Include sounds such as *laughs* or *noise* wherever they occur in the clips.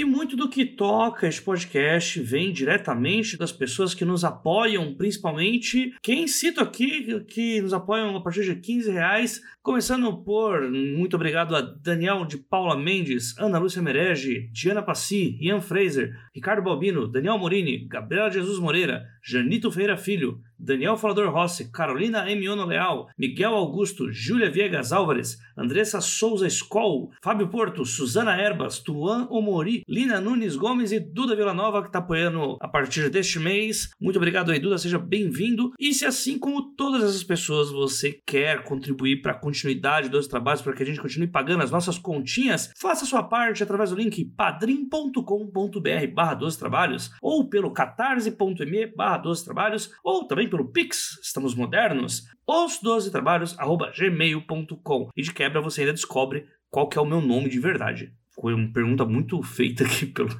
E muito do que toca este podcast vem diretamente das pessoas que nos apoiam, principalmente quem cito aqui, que nos apoiam a partir de 15 reais, começando por muito obrigado a Daniel de Paula Mendes, Ana Lúcia Merege, Diana Passi, Ian Fraser, Ricardo Balbino, Daniel Morini, Gabriela Jesus Moreira, Janito Feira Filho, Daniel Falador Rossi, Carolina Emiono Leal, Miguel Augusto, Júlia Viegas Álvares, Andressa Souza Skoll, Fábio Porto, Suzana Erbas, Tuan Omori, Lina Nunes Gomes e Duda Villanova, que está apoiando a partir deste mês. Muito obrigado aí, Duda, seja bem-vindo. E se assim como todas essas pessoas você quer contribuir para a continuidade dos trabalhos, para que a gente continue pagando as nossas continhas, faça sua parte através do link padrim.com.br barra 12 trabalhos ou pelo catarse.me barra 12 trabalhos ou também pelo Pix, estamos modernos, os 12 trabalhos, arroba gmail.com. E de quebra você ainda descobre qual que é o meu nome de verdade. Foi uma pergunta muito feita aqui *laughs* pelo,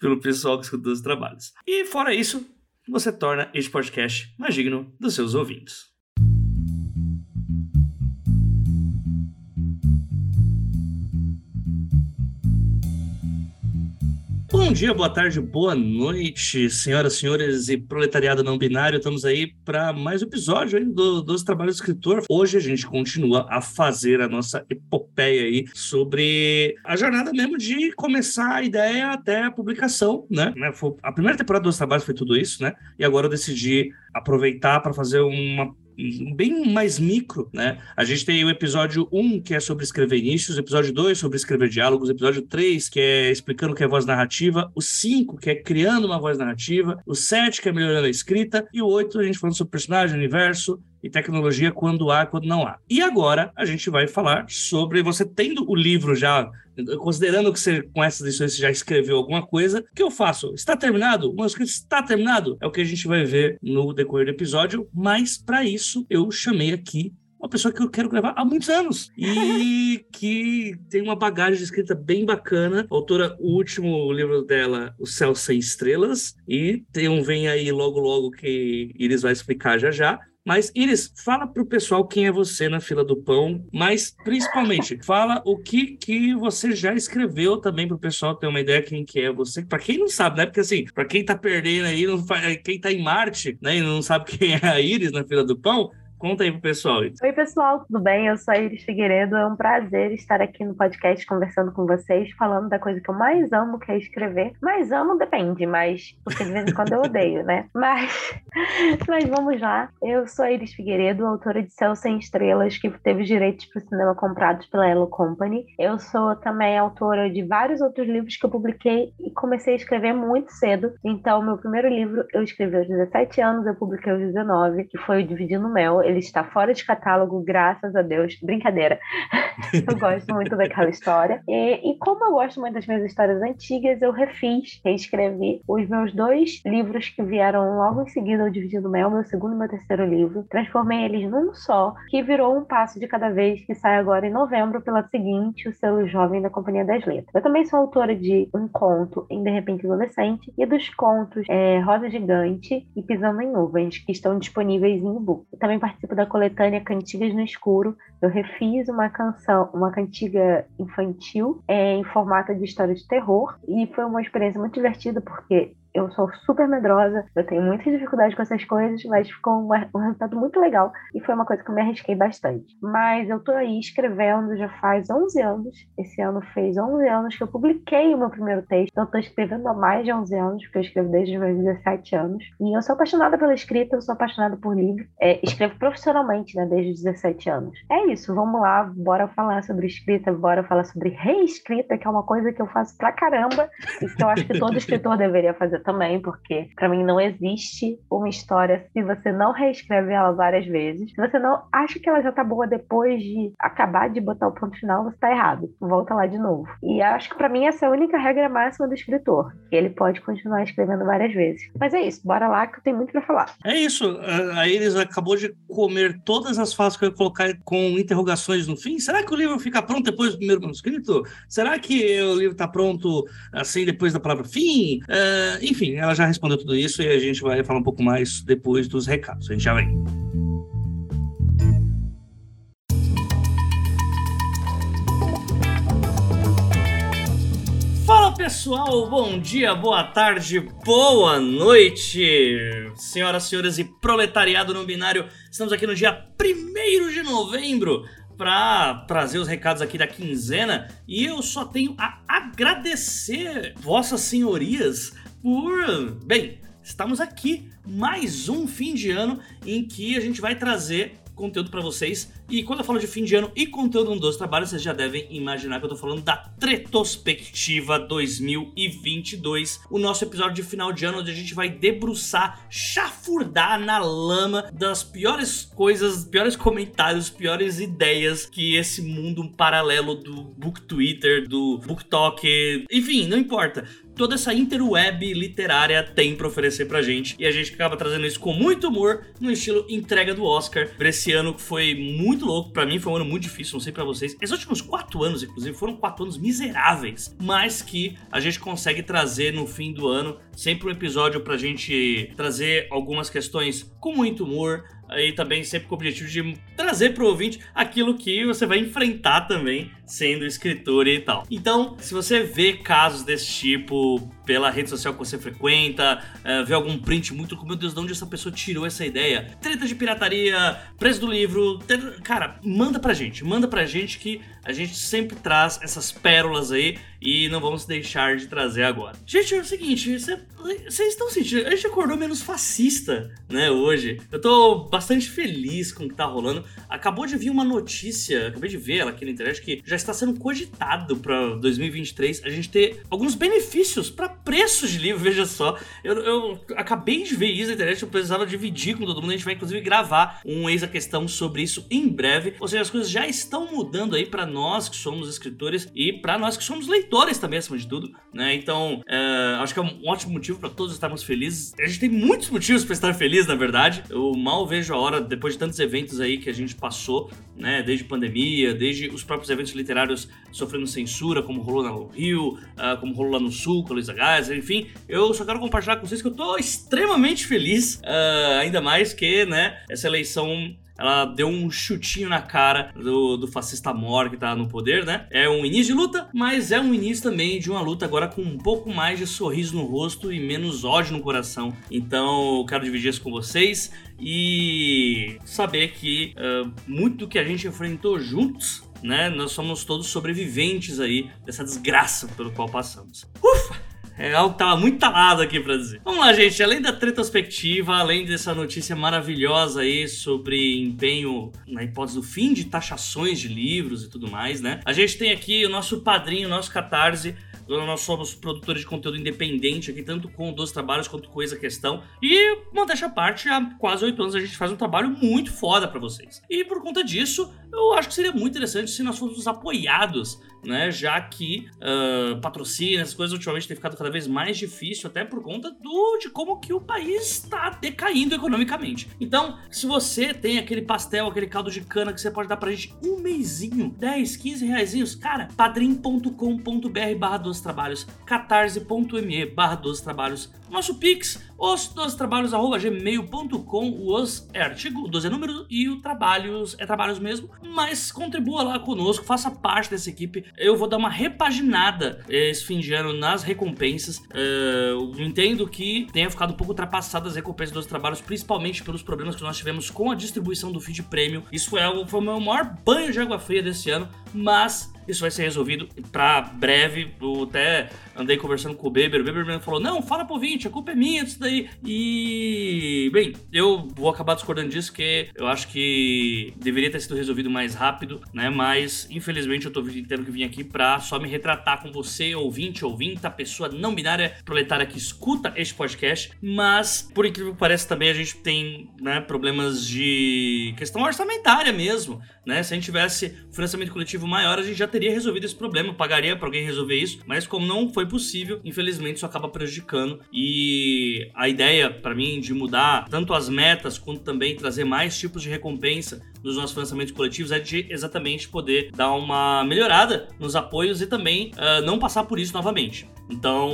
pelo pessoal que escuta os trabalhos. E fora isso, você torna este podcast mais digno dos seus ouvintes. Bom dia, boa tarde, boa noite, senhoras, senhores e proletariado não binário. Estamos aí para mais um episódio aí do, dos Trabalhos do Escritor. Hoje a gente continua a fazer a nossa epopeia aí sobre a jornada mesmo de começar a ideia até a publicação, né? A primeira temporada dos trabalhos foi tudo isso, né? E agora eu decidi aproveitar para fazer uma bem mais micro, né? A gente tem o episódio 1, que é sobre escrever inícios, o episódio 2 sobre escrever diálogos, o episódio 3, que é explicando o que é voz narrativa, o 5, que é criando uma voz narrativa, o 7, que é melhorando a escrita, e o 8, a gente falando sobre personagem, universo, e tecnologia quando há, quando não há. E agora a gente vai falar sobre você tendo o livro já, considerando que você com essas lições você já escreveu alguma coisa, o que eu faço? Está terminado? O manuscrito está terminado? É o que a gente vai ver no decorrer do episódio, mas para isso eu chamei aqui uma pessoa que eu quero gravar há muitos anos e *laughs* que tem uma bagagem de escrita bem bacana. A autora, o último livro dela, O Céu Sem Estrelas, e tem um Vem Aí logo logo que Iris vai explicar já já. Mas, Iris, fala para o pessoal quem é você na fila do pão, mas principalmente, *laughs* fala o que, que você já escreveu também para o pessoal ter uma ideia quem que é você. Para quem não sabe, né? Porque assim, para quem está perdendo aí, não, quem está em Marte, né, e não sabe *laughs* quem é a Iris na fila do pão, Conta aí pro pessoal. Oi, pessoal, tudo bem? Eu sou a Iris Figueiredo. É um prazer estar aqui no podcast conversando com vocês, falando da coisa que eu mais amo, que é escrever. Mais amo depende, mas porque de vez em quando eu odeio, né? *laughs* Mas, mas vamos lá. Eu sou a Iris Figueiredo, autora de Céu Sem Estrelas, que teve os direitos para o cinema comprados pela Hello Company. Eu sou também autora de vários outros livros que eu publiquei e comecei a escrever muito cedo. Então, meu primeiro livro eu escrevi aos 17 anos, eu publiquei aos 19, que foi o Dividindo Mel ele está fora de catálogo, graças a Deus. Brincadeira. *laughs* eu gosto muito daquela história. E, e, como eu gosto muito das minhas histórias antigas, eu refiz, reescrevi os meus dois livros que vieram logo em seguida ao Dividindo Mel, meu segundo e meu terceiro livro. Transformei eles num só, que virou um passo de cada vez, que sai agora em novembro pela seguinte, o selo jovem da Companhia das Letras. Eu também sou autora de um conto em De Repente Adolescente e dos contos é, Rosa Gigante e Pisando em Nuvens, que estão disponíveis em e-book. Também participo participo da coletânea Cantigas no Escuro. Eu refiz uma canção, uma cantiga infantil é, em formato de história de terror e foi uma experiência muito divertida porque eu sou super medrosa, eu tenho muita dificuldade com essas coisas, mas ficou um, um, resultado muito legal e foi uma coisa que eu me arrisquei bastante. Mas eu tô aí escrevendo já faz 11 anos, esse ano fez 11 anos que eu publiquei o meu primeiro texto, então eu tô escrevendo há mais de 11 anos, porque eu escrevo desde os meus 17 anos, e eu sou apaixonada pela escrita, eu sou apaixonada por livro, é, escrevo profissionalmente, né, desde os 17 anos. É isso, vamos lá, bora falar sobre escrita, bora falar sobre reescrita, que é uma coisa que eu faço pra caramba e que eu acho que todo escritor deveria fazer também, porque para mim não existe uma história se você não reescreve ela várias vezes. Se você não acha que ela já tá boa depois de acabar de botar o ponto final, você tá errado. Volta lá de novo. E acho que para mim essa é a única regra máxima do escritor, que ele pode continuar escrevendo várias vezes. Mas é isso, bora lá que eu tenho muito para falar. É isso. A Iris acabou de comer todas as falas que eu ia colocar com interrogações no fim. Será que o livro fica pronto depois do primeiro manuscrito? Será que o livro está pronto assim depois da palavra fim? Uh, enfim, ela já respondeu tudo isso e a gente vai falar um pouco mais depois dos recados. A gente já vem. Fala pessoal, bom dia, boa tarde, boa noite, senhoras, senhores e proletariado no binário. Estamos aqui no dia 1 de novembro para trazer os recados aqui da quinzena e eu só tenho a agradecer vossas senhorias por. Bem, estamos aqui mais um fim de ano em que a gente vai trazer conteúdo para vocês. E quando eu falo de fim de ano e conteúdo dos trabalhos, vocês já devem imaginar que eu tô falando da Tretospectiva 2022, o nosso episódio de final de ano onde a gente vai debruçar, chafurdar na lama das piores coisas, piores comentários, piores ideias que esse mundo paralelo do Book Twitter, do Book Talk, enfim, não importa toda essa interweb literária tem para oferecer pra gente. E a gente acaba trazendo isso com muito humor, no estilo entrega do Oscar. Pra esse ano que foi muito louco, para mim foi um ano muito difícil, não sei para vocês. Esses últimos quatro anos, inclusive, foram quatro anos miseráveis, mas que a gente consegue trazer no fim do ano sempre um episódio pra gente trazer algumas questões com muito humor, aí também sempre com o objetivo de trazer para o ouvinte aquilo que você vai enfrentar também sendo escritor e tal. Então, se você vê casos desse tipo pela rede social que você frequenta, uh, vê algum print muito meu Deus, de onde essa pessoa tirou essa ideia? Treta de pirataria, preço do livro, cara, manda pra gente, manda pra gente que a gente sempre traz essas pérolas aí e não vamos deixar de trazer agora. Gente, é o seguinte, vocês estão sentindo, a gente acordou menos fascista, né, hoje. Eu tô bastante feliz com o que tá rolando. Acabou de vir uma notícia, acabei de ver ela aqui na internet, que já está sendo cogitado para 2023 a gente ter alguns benefícios para preços de livro, *laughs* veja só. Eu, eu, acabei de ver isso na internet, eu precisava dividir com todo mundo. A gente vai inclusive gravar um ex a questão sobre isso em breve. Ou seja, as coisas já estão mudando aí para nós que somos escritores e para nós que somos leitores também, acima de tudo, né? Então, é, acho que é um ótimo motivo para todos estarmos felizes. A gente tem muitos motivos para estar feliz, na verdade. Eu mal vejo a hora, depois de tantos eventos aí que a gente passou, né? Desde pandemia, desde os próprios eventos literários sofrendo censura, como rolou no Rio, uh, como rolou lá no Sul com a Luísa Gás, enfim. Eu só quero compartilhar com vocês que eu tô extremamente feliz, uh, ainda mais que, né, essa eleição ela deu um chutinho na cara do, do fascista Mor que tá no poder, né? É um início de luta, mas é um início também de uma luta agora com um pouco mais de sorriso no rosto e menos ódio no coração. Então eu quero dividir isso com vocês e saber que uh, muito do que a gente enfrentou juntos né? Nós somos todos sobreviventes aí dessa desgraça pelo qual passamos. Ufa! É algo que tava muito talado aqui pra dizer. Vamos lá, gente. Além da retrospectiva, além dessa notícia maravilhosa aí sobre empenho na hipótese do fim de taxações de livros e tudo mais, né? A gente tem aqui o nosso padrinho, o nosso catarse, nós somos produtores de conteúdo independente aqui, tanto com Dois Trabalhos quanto com Exa Questão. E, modéstia à parte, há quase oito anos a gente faz um trabalho muito foda para vocês. E por conta disso, eu acho que seria muito interessante se nós fôssemos apoiados né? Já que uh, patrocínio, essas coisas ultimamente têm ficado cada vez mais difícil, até por conta do, de como que o país está decaindo economicamente. Então, se você tem aquele pastel, aquele caldo de cana que você pode dar pra gente um mêsinho, 10, 15 reais, cara, padrim.com.br barra dos trabalhos, catarse.me barra dos trabalhos, nosso Pix, os dos trabalhos arroba gmail.com, os é artigo, o 12 é número e o trabalhos é trabalhos mesmo, mas contribua lá conosco, faça parte dessa equipe, eu vou dar uma repaginada esse fim de ano nas recompensas. Uh, eu entendo que tenha ficado um pouco ultrapassadas as recompensas dos trabalhos, principalmente pelos problemas que nós tivemos com a distribuição do feed prêmio. Isso foi, algo, foi o meu maior banho de água fria desse ano, mas Isso vai ser resolvido para breve. Eu até andei conversando com o Beber. O Beber me falou: Não, fala pro ouvinte, a culpa é minha disso daí. E, bem, eu vou acabar discordando disso, porque eu acho que deveria ter sido resolvido mais rápido, né? Mas, infelizmente, eu tô tendo que vir aqui pra só me retratar com você, ouvinte, ouvinte, a pessoa não binária proletária que escuta este podcast. Mas, por incrível que pareça, também a gente tem né, problemas de questão orçamentária mesmo, né? Se a gente tivesse financiamento coletivo maior, a gente já teria resolvido esse problema, pagaria para alguém resolver isso, mas como não foi possível, infelizmente isso acaba prejudicando. E a ideia para mim de mudar tanto as metas quanto também trazer mais tipos de recompensa nos nossos financiamentos coletivos é de exatamente poder dar uma melhorada nos apoios e também uh, não passar por isso novamente. Então,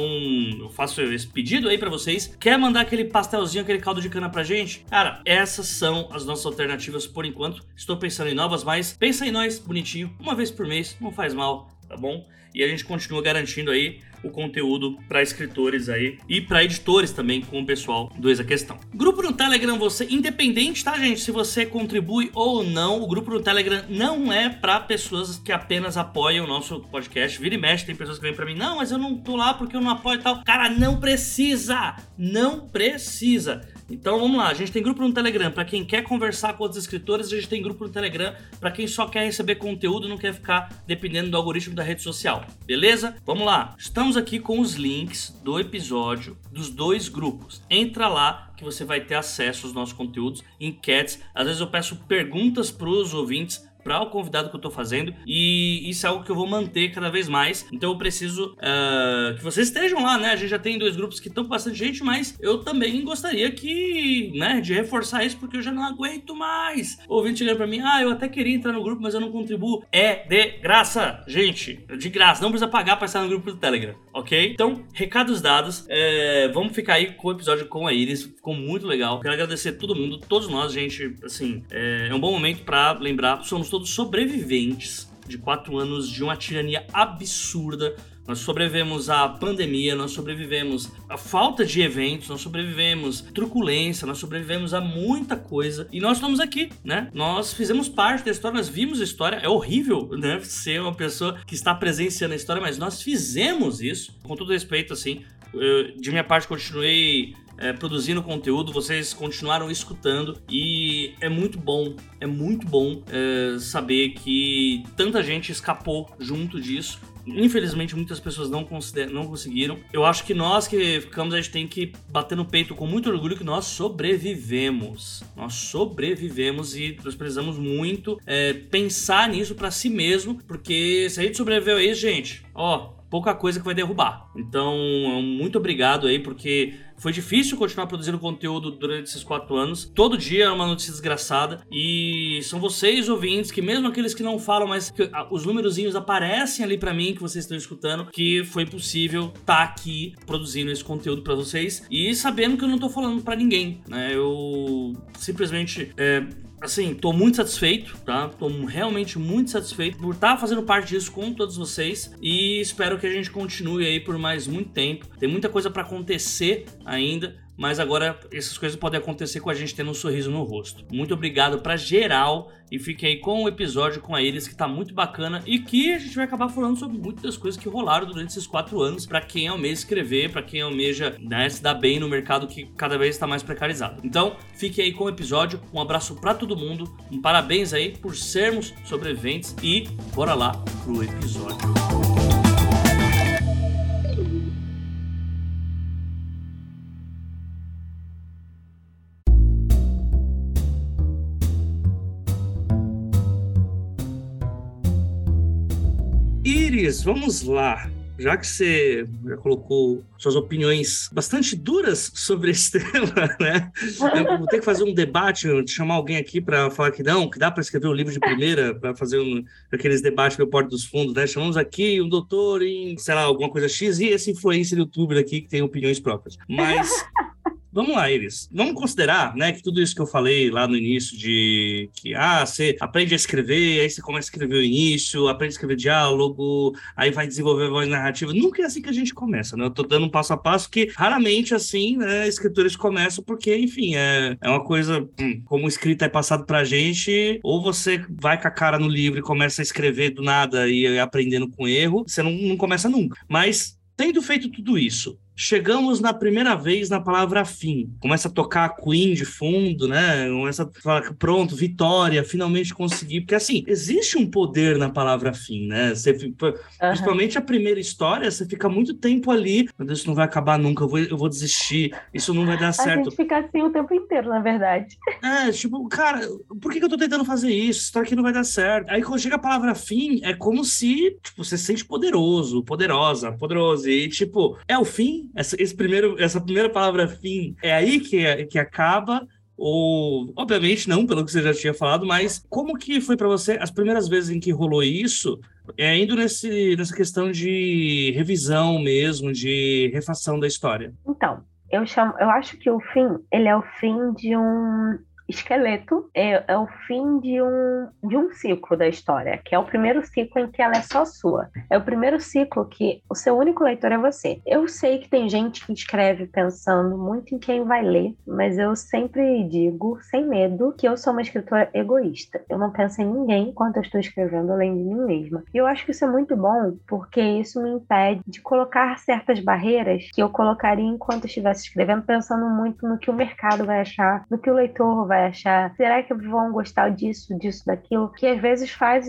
eu faço esse pedido aí para vocês. Quer mandar aquele pastelzinho, aquele caldo de cana pra gente? Cara, essas são as nossas alternativas por enquanto. Estou pensando em novas, mas pensa em nós bonitinho, uma vez por mês, não faz mal, tá bom? E a gente continua garantindo aí o conteúdo para escritores aí e para editores também com o pessoal do Exa Questão. Grupo no Telegram, você independente, tá, gente? Se você contribui ou não, o grupo no Telegram não é para pessoas que apenas apoiam o nosso podcast. Vira e mexe, tem pessoas que vêm para mim, não, mas eu não tô lá porque eu não apoio e tal. Cara, não precisa! Não precisa! Então vamos lá, a gente tem grupo no Telegram para quem quer conversar com outros escritores, a gente tem grupo no Telegram para quem só quer receber conteúdo não quer ficar dependendo do algoritmo da rede social. Beleza? Vamos lá. Estamos aqui com os links do episódio dos dois grupos. Entra lá que você vai ter acesso aos nossos conteúdos, enquetes. Às vezes eu peço perguntas para os ouvintes para o convidado que eu tô fazendo e isso é algo que eu vou manter cada vez mais. Então eu preciso uh, que vocês estejam lá, né? A gente já tem dois grupos que estão com bastante gente, mas eu também gostaria que, né, de reforçar isso porque eu já não aguento mais. O ouvinte chegando para mim, ah, eu até queria entrar no grupo, mas eu não contribuo. É de graça, gente, de graça. Não precisa pagar para estar no grupo do Telegram, ok? Então, recados dados. É, vamos ficar aí com o episódio com a Iris. Ficou muito legal. Quero agradecer todo mundo, todos nós, gente. Assim, é, é um bom momento para lembrar. Somos todos sobreviventes de quatro anos de uma tirania absurda. Nós sobrevivemos à pandemia, nós sobrevivemos à falta de eventos, nós sobrevivemos à truculência, nós sobrevivemos a muita coisa e nós estamos aqui, né? Nós fizemos parte da história, nós vimos a história. É horrível, né? Ser uma pessoa que está presenciando a história, mas nós fizemos isso. Com todo respeito, assim, eu, de minha parte, continuei é, produzindo conteúdo, vocês continuaram escutando e é muito bom, é muito bom é, saber que tanta gente escapou junto disso. Infelizmente, muitas pessoas não, não conseguiram. Eu acho que nós que ficamos, a gente tem que bater no peito com muito orgulho que nós sobrevivemos. Nós sobrevivemos e nós precisamos muito é, pensar nisso para si mesmo, porque se a gente sobreviveu a isso, gente, ó, pouca coisa que vai derrubar. Então, muito obrigado aí, porque foi difícil continuar produzindo conteúdo durante esses quatro anos. Todo dia é uma notícia desgraçada. E são vocês, ouvintes, que mesmo aqueles que não falam, mas que os númerozinhos aparecem ali para mim, que vocês estão escutando, que foi possível estar tá aqui produzindo esse conteúdo para vocês. E sabendo que eu não tô falando para ninguém, né? Eu simplesmente é, assim, tô muito satisfeito, tá? Tô realmente muito satisfeito por estar tá fazendo parte disso com todos vocês e espero que a gente continue aí por mais muito tempo. Tem muita coisa para acontecer ainda mas agora essas coisas podem acontecer com a gente tendo um sorriso no rosto. Muito obrigado para geral e fiquem aí com o episódio com a eles que tá muito bacana e que a gente vai acabar falando sobre muitas coisas que rolaram durante esses quatro anos para quem almeja escrever, para quem almeja né, se dar bem no mercado que cada vez está mais precarizado. Então, fiquem aí com o episódio, um abraço para todo mundo, um parabéns aí por sermos sobreviventes e bora lá pro episódio. Iris, vamos lá. Já que você já colocou suas opiniões bastante duras sobre esse *laughs* tema, né? Eu vou ter que fazer um debate, chamar alguém aqui para falar que não, que dá para escrever um livro de primeira, para fazer um, aqueles debates no Porto dos Fundos, né? Chamamos aqui um doutor em, sei lá, alguma coisa X e esse influencer youtuber aqui que tem opiniões próprias. Mas vamos lá, Iris. Vamos considerar, né, que tudo isso que eu falei lá no início de que, ah, você aprende a escrever, aí você começa a escrever o início, aprende a escrever diálogo, aí vai desenvolver a voz narrativa. Nunca é assim que a gente começa, né? Eu tô dando um passo a passo que raramente, assim, né, escritores começam porque, enfim, é, é uma coisa, hum, como escrita é passado pra gente, ou você vai com a cara no livro e começa a escrever do nada e aprendendo com erro, você não, não começa nunca. Mas, tendo feito tudo isso, Chegamos na primeira vez na palavra fim. Começa a tocar a Queen de fundo, né? Começa a falar, pronto, vitória, finalmente consegui. Porque, assim, existe um poder na palavra fim, né? Você, uhum. Principalmente a primeira história, você fica muito tempo ali. Meu Deus, isso não vai acabar nunca, eu vou, eu vou desistir, isso não vai dar certo. A gente fica assim o tempo inteiro, na verdade. É, tipo, cara, por que, que eu tô tentando fazer isso? Isso aqui não vai dar certo. Aí quando chega a palavra fim, é como se, tipo, você se sente poderoso, poderosa, poderoso. E, tipo, é o fim? Essa, esse primeiro, essa primeira palavra fim é aí que, que acaba? Ou, obviamente, não, pelo que você já tinha falado, mas como que foi para você as primeiras vezes em que rolou isso? É, indo nesse, nessa questão de revisão mesmo, de refação da história. Então, eu chamo, eu acho que o fim, ele é o fim de um esqueleto é, é, o fim de um, de um ciclo da história, que é o primeiro ciclo em que ela é só sua. É o primeiro ciclo que o seu único leitor é você. Eu sei que tem gente que escreve pensando muito em quem vai ler, mas eu sempre digo, sem medo, que eu sou uma escritora egoísta. Eu não penso em ninguém enquanto eu estou escrevendo além de mim mesma. E eu acho que isso é muito bom, porque isso me impede de colocar certas barreiras que eu colocaria enquanto estivesse escrevendo, pensando muito no que o mercado vai achar, no que o leitor vai vai achar? Será que vão gostar disso, disso, daquilo? Que às vezes faz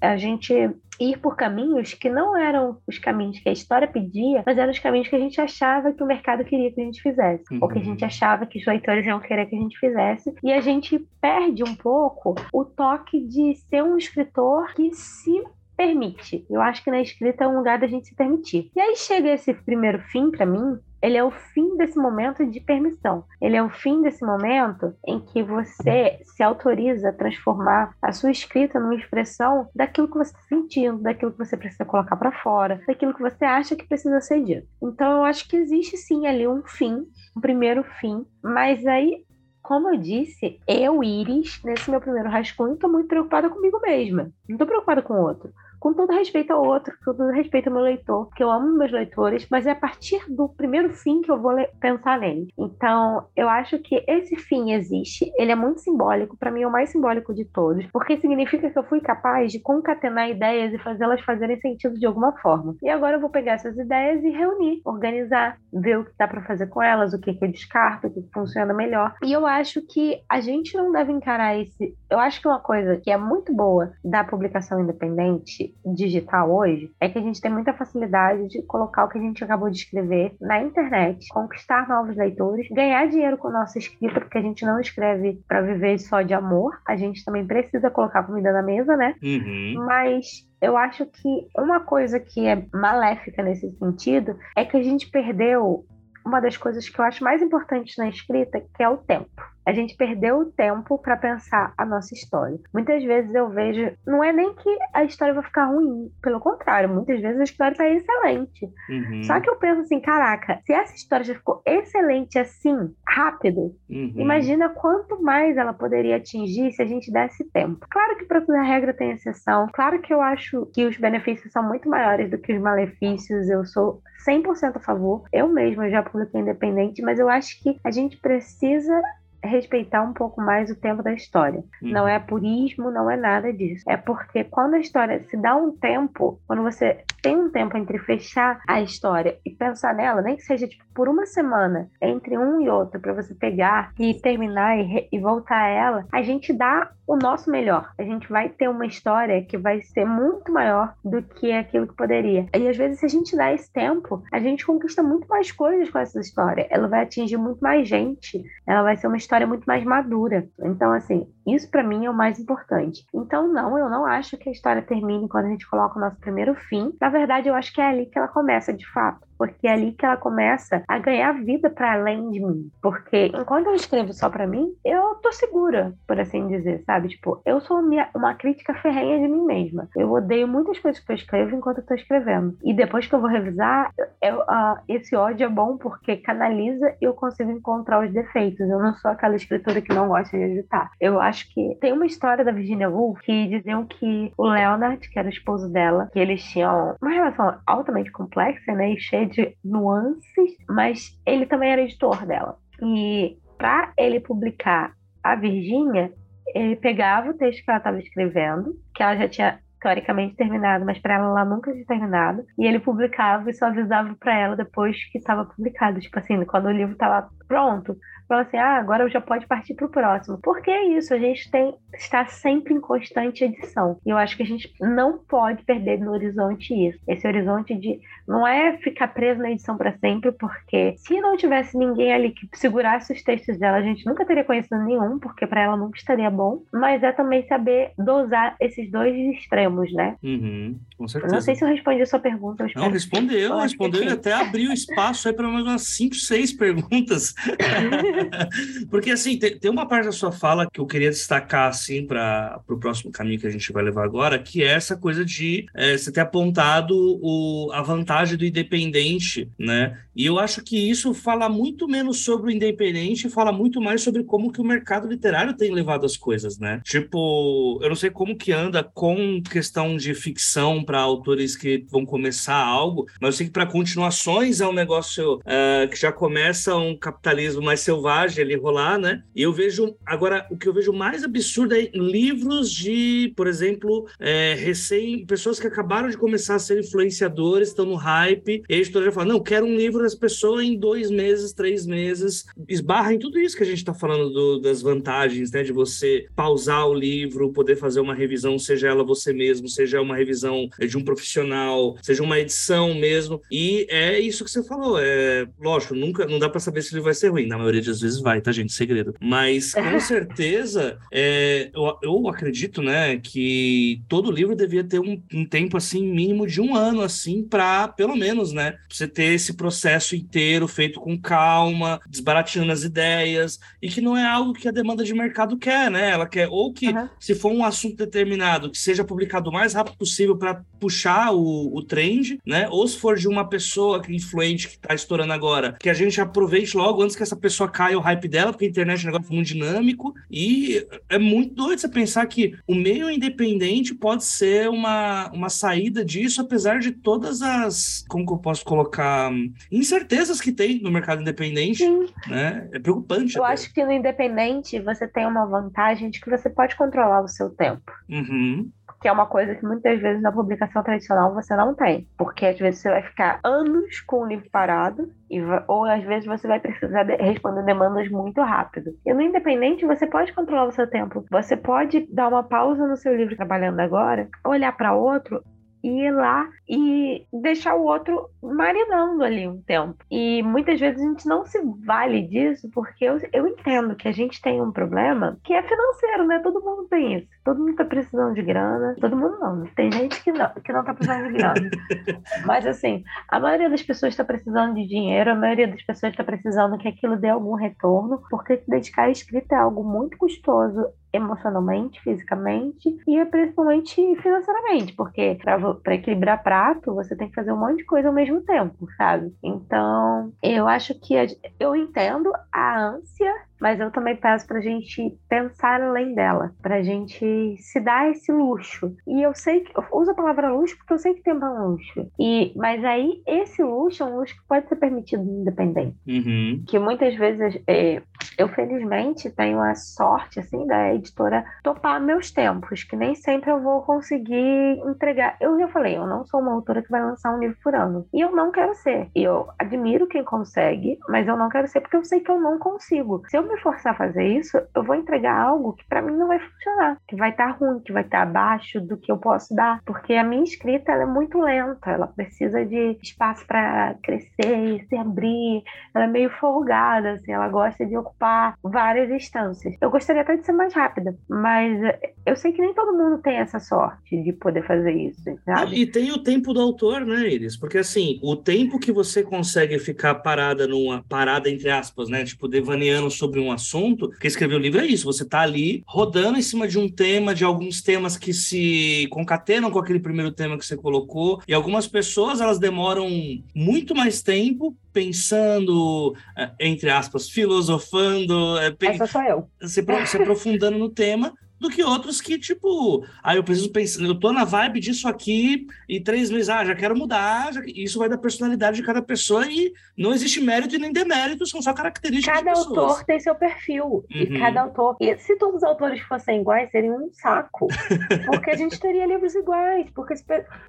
a gente ir por caminhos que não eram os caminhos que a história pedia, mas eram os caminhos que a gente achava que o mercado queria que a gente fizesse, uhum. ou que a gente uhum. achava que os leitores iam querer que a gente fizesse, e a gente perde um pouco o toque de ser um escritor que se permite. Eu acho que na escrita é um lugar da gente se permitir. E aí chega esse primeiro fim para mim, ele é o fim desse momento de permissão. Ele é o fim desse momento em que você se autoriza a transformar a sua escrita numa expressão daquilo que você está sentindo, daquilo que você precisa colocar para fora, daquilo que você acha que precisa ser dito. Então, eu acho que existe sim ali um fim, um primeiro fim, mas aí como eu disse, eu, Iris, nesse meu primeiro rascunho, estou muito preocupada comigo mesma. Não estou preocupada com o outro com todo respeito ao outro, com todo respeito ao meu leitor, porque eu amo meus leitores, mas é a partir do primeiro fim que eu vou pensar nele. Então, eu acho que esse fim existe, ele é muito simbólico, para mim é o mais simbólico de todos, porque significa que eu fui capaz de concatenar ideias e fazê-las fazerem sentido de alguma forma. E agora eu vou pegar essas ideias e reunir, organizar, ver o que dá para fazer com elas, o que, que eu descarto, o que funciona melhor. E eu acho que a gente não deve encarar esse. Eu acho que uma coisa que é muito boa da publicação independente digital hoje é que a gente tem muita facilidade de colocar o que a gente acabou de escrever na internet, conquistar novos leitores, ganhar dinheiro com nossa escrita, porque a gente não escreve para viver só de amor, a gente também precisa colocar comida na mesa, né? Uhum. Mas eu acho que uma coisa que é maléfica nesse sentido é que a gente perdeu uma das coisas que eu acho mais importantes na escrita, que é o tempo. A gente perdeu o tempo para pensar a nossa história. Muitas vezes eu vejo, não é nem que a história vai ficar ruim, pelo contrário, muitas vezes a história está excelente. Uhum. Só que eu penso assim, caraca, se essa história já ficou excelente assim, rápido, uhum. imagina quanto mais ela poderia atingir se a gente desse tempo. Claro que para toda regra tem exceção. Claro que eu acho que os benefícios são muito maiores do que os malefícios. Eu sou 100% a favor. Eu mesma já publiquei independente, mas eu acho que a gente precisa respeitar um pouco mais o tempo da história. Uhum. Não é purismo, não é nada disso. É porque quando a história se dá um tempo, quando você tem um tempo entre fechar a história e pensar nela, nem que seja tipo, por uma semana, entre um e outro, para você pegar e terminar e, e voltar a ela, a gente dá o nosso melhor. A gente vai ter uma história que vai ser muito maior do que aquilo que poderia. E às vezes, se a gente dá esse tempo, a gente conquista muito mais coisas com essa história. Ela vai atingir muito mais gente. Ela vai ser uma história muito mais madura. Então, assim, isso para mim é o mais importante. Então, não, eu não acho que a história termine quando a gente coloca o nosso primeiro fim. Na verdade, eu acho que é ali que ela começa de fato. Porque é ali que ela começa a ganhar vida para além de mim. Porque enquanto eu escrevo só para mim, eu tô segura, por assim dizer, sabe? Tipo, eu sou uma, uma crítica ferrenha de mim mesma. Eu odeio muitas coisas que eu escrevo enquanto eu tô escrevendo. E depois que eu vou revisar, eu, uh, esse ódio é bom porque canaliza e eu consigo encontrar os defeitos. Eu não sou aquela escritora que não gosta de editar. Eu acho que tem uma história da Virginia Woolf que diziam que o Leonard, que era o esposo dela, que eles tinham uma relação altamente complexa, né, e cheia de nuances, mas ele também era editor dela. E para ele publicar a Virgínia, ele pegava o texto que ela estava escrevendo, que ela já tinha teoricamente terminado, mas para ela ela nunca tinha terminado, e ele publicava e só avisava para ela depois que estava publicado, tipo assim, quando o livro estava pronto, fala assim: ah, agora já pode partir para o próximo. Porque é isso, a gente tem está sempre em constante edição. E eu acho que a gente não pode perder no horizonte isso. Esse horizonte de não é ficar preso na edição para sempre, porque se não tivesse ninguém ali que segurasse os textos dela, a gente nunca teria conhecido nenhum, porque para ela nunca estaria bom. Mas é também saber dosar esses dois extremos, né? Uhum, com certeza. não sei se eu respondi a sua pergunta. Não, respondeu, respondeu e até abriu espaço aí para mais umas 5, 6 perguntas. *laughs* *laughs* Porque, assim, tem, tem, uma parte da sua fala que eu queria destacar, assim, para o próximo caminho que a gente vai levar agora, que é essa coisa de é, você ter apontado o, a vantagem do independente, né? E eu acho que isso fala muito menos sobre o independente fala muito mais sobre como que o mercado literário tem levado as coisas, né? Tipo, eu não sei como que anda com questão de ficção para autores que vão começar algo, mas eu sei que para continuações é um negócio uh, que já começa um capitalismo mais selvagem ali rolar, né? E eu vejo, agora, o que eu vejo mais absurdo é livros de, por exemplo, é, recém, pessoas que acabaram de começar a ser influenciadores, estão no hype, e a editora já fala, não, quero um livro das pessoas em dois meses, três meses, esbarra em tudo isso que a gente está falando do, das vantagens, né, de você pausar o livro, poder fazer uma revisão, seja ela você mesmo, seja uma revisão de um profissional, seja uma edição mesmo, e é isso que você falou, é, lógico, nunca, não dá para saber se ele vai ser ruim, na maioria das vezes vai, tá, gente, segredo, mas com *laughs* certeza, é, eu, eu acredito, né, que todo livro devia ter um, um tempo, assim, mínimo de um ano, assim, para pelo menos, né, você ter esse processo inteiro feito com calma, desbaratinando as ideias, e que não é algo que a demanda de mercado quer, né? Ela quer ou que, uhum. se for um assunto determinado, que seja publicado o mais rápido possível para puxar o, o trend, né? Ou se for de uma pessoa influente que está estourando agora, que a gente aproveite logo antes que essa pessoa caia o hype dela, porque a internet é um negócio muito dinâmico, e é muito doido você pensar que o meio independente pode ser uma, uma saída disso, apesar de todas as, como que eu posso colocar, incertezas que tem no mercado independente, Sim. né? É preocupante. Eu até. acho que no independente você tem uma vantagem de que você pode controlar o seu tempo. Uhum que é uma coisa que muitas vezes na publicação tradicional você não tem, porque às vezes você vai ficar anos com o livro parado, e, ou às vezes você vai precisar de, responder demandas muito rápido. E no independente você pode controlar o seu tempo, você pode dar uma pausa no seu livro trabalhando agora, olhar para outro ir lá e deixar o outro marinando ali um tempo. E muitas vezes a gente não se vale disso, porque eu, eu entendo que a gente tem um problema que é financeiro, né? Todo mundo tem isso. Todo mundo tá precisando de grana. Todo mundo não. Tem gente que não, que não tá precisando de grana. *laughs* Mas assim, a maioria das pessoas está precisando de dinheiro, a maioria das pessoas está precisando que aquilo dê algum retorno, porque se dedicar à escrita é algo muito custoso emocionalmente, fisicamente e principalmente financeiramente, porque para equilibrar prato você tem que fazer um monte de coisa ao mesmo tempo, sabe? Então eu acho que eu entendo a ânsia mas eu também peço para a gente pensar além dela, para a gente se dar esse luxo. E eu sei que eu uso a palavra luxo porque eu sei que tempo é um luxo. E mas aí esse luxo é um luxo que pode ser permitido independente, uhum. que muitas vezes é, eu felizmente tenho a sorte assim da editora topar meus tempos, que nem sempre eu vou conseguir entregar. Eu já falei, eu não sou uma autora que vai lançar um livro por ano e eu não quero ser. E eu admiro quem consegue, mas eu não quero ser porque eu sei que eu não consigo. Se eu me forçar a fazer isso, eu vou entregar algo que para mim não vai funcionar, que vai estar tá ruim, que vai estar tá abaixo do que eu posso dar, porque a minha escrita é muito lenta, ela precisa de espaço para crescer e se abrir, ela é meio folgada, assim, ela gosta de ocupar várias instâncias. Eu gostaria até de ser mais rápida, mas eu sei que nem todo mundo tem essa sorte de poder fazer isso, sabe? E tem o tempo do autor, né, Iris? Porque assim, o tempo que você consegue ficar parada numa parada entre aspas, né, tipo devaneando sobre um assunto, que escrever o livro é isso, você tá ali rodando em cima de um tema, de alguns temas que se concatenam com aquele primeiro tema que você colocou, e algumas pessoas elas demoram muito mais tempo pensando, eh, entre aspas, filosofando, eh, Essa sou eu. Se, se aprofundando no tema, do que outros que, tipo, ah, eu preciso pensar, eu tô na vibe disso aqui e três meses, ah, já quero mudar, já, isso vai da personalidade de cada pessoa e não existe mérito e nem demérito, são só características Cada autor tem seu perfil, uhum. e cada autor, e se todos os autores fossem iguais, seria um saco, *laughs* porque a gente teria livros iguais, porque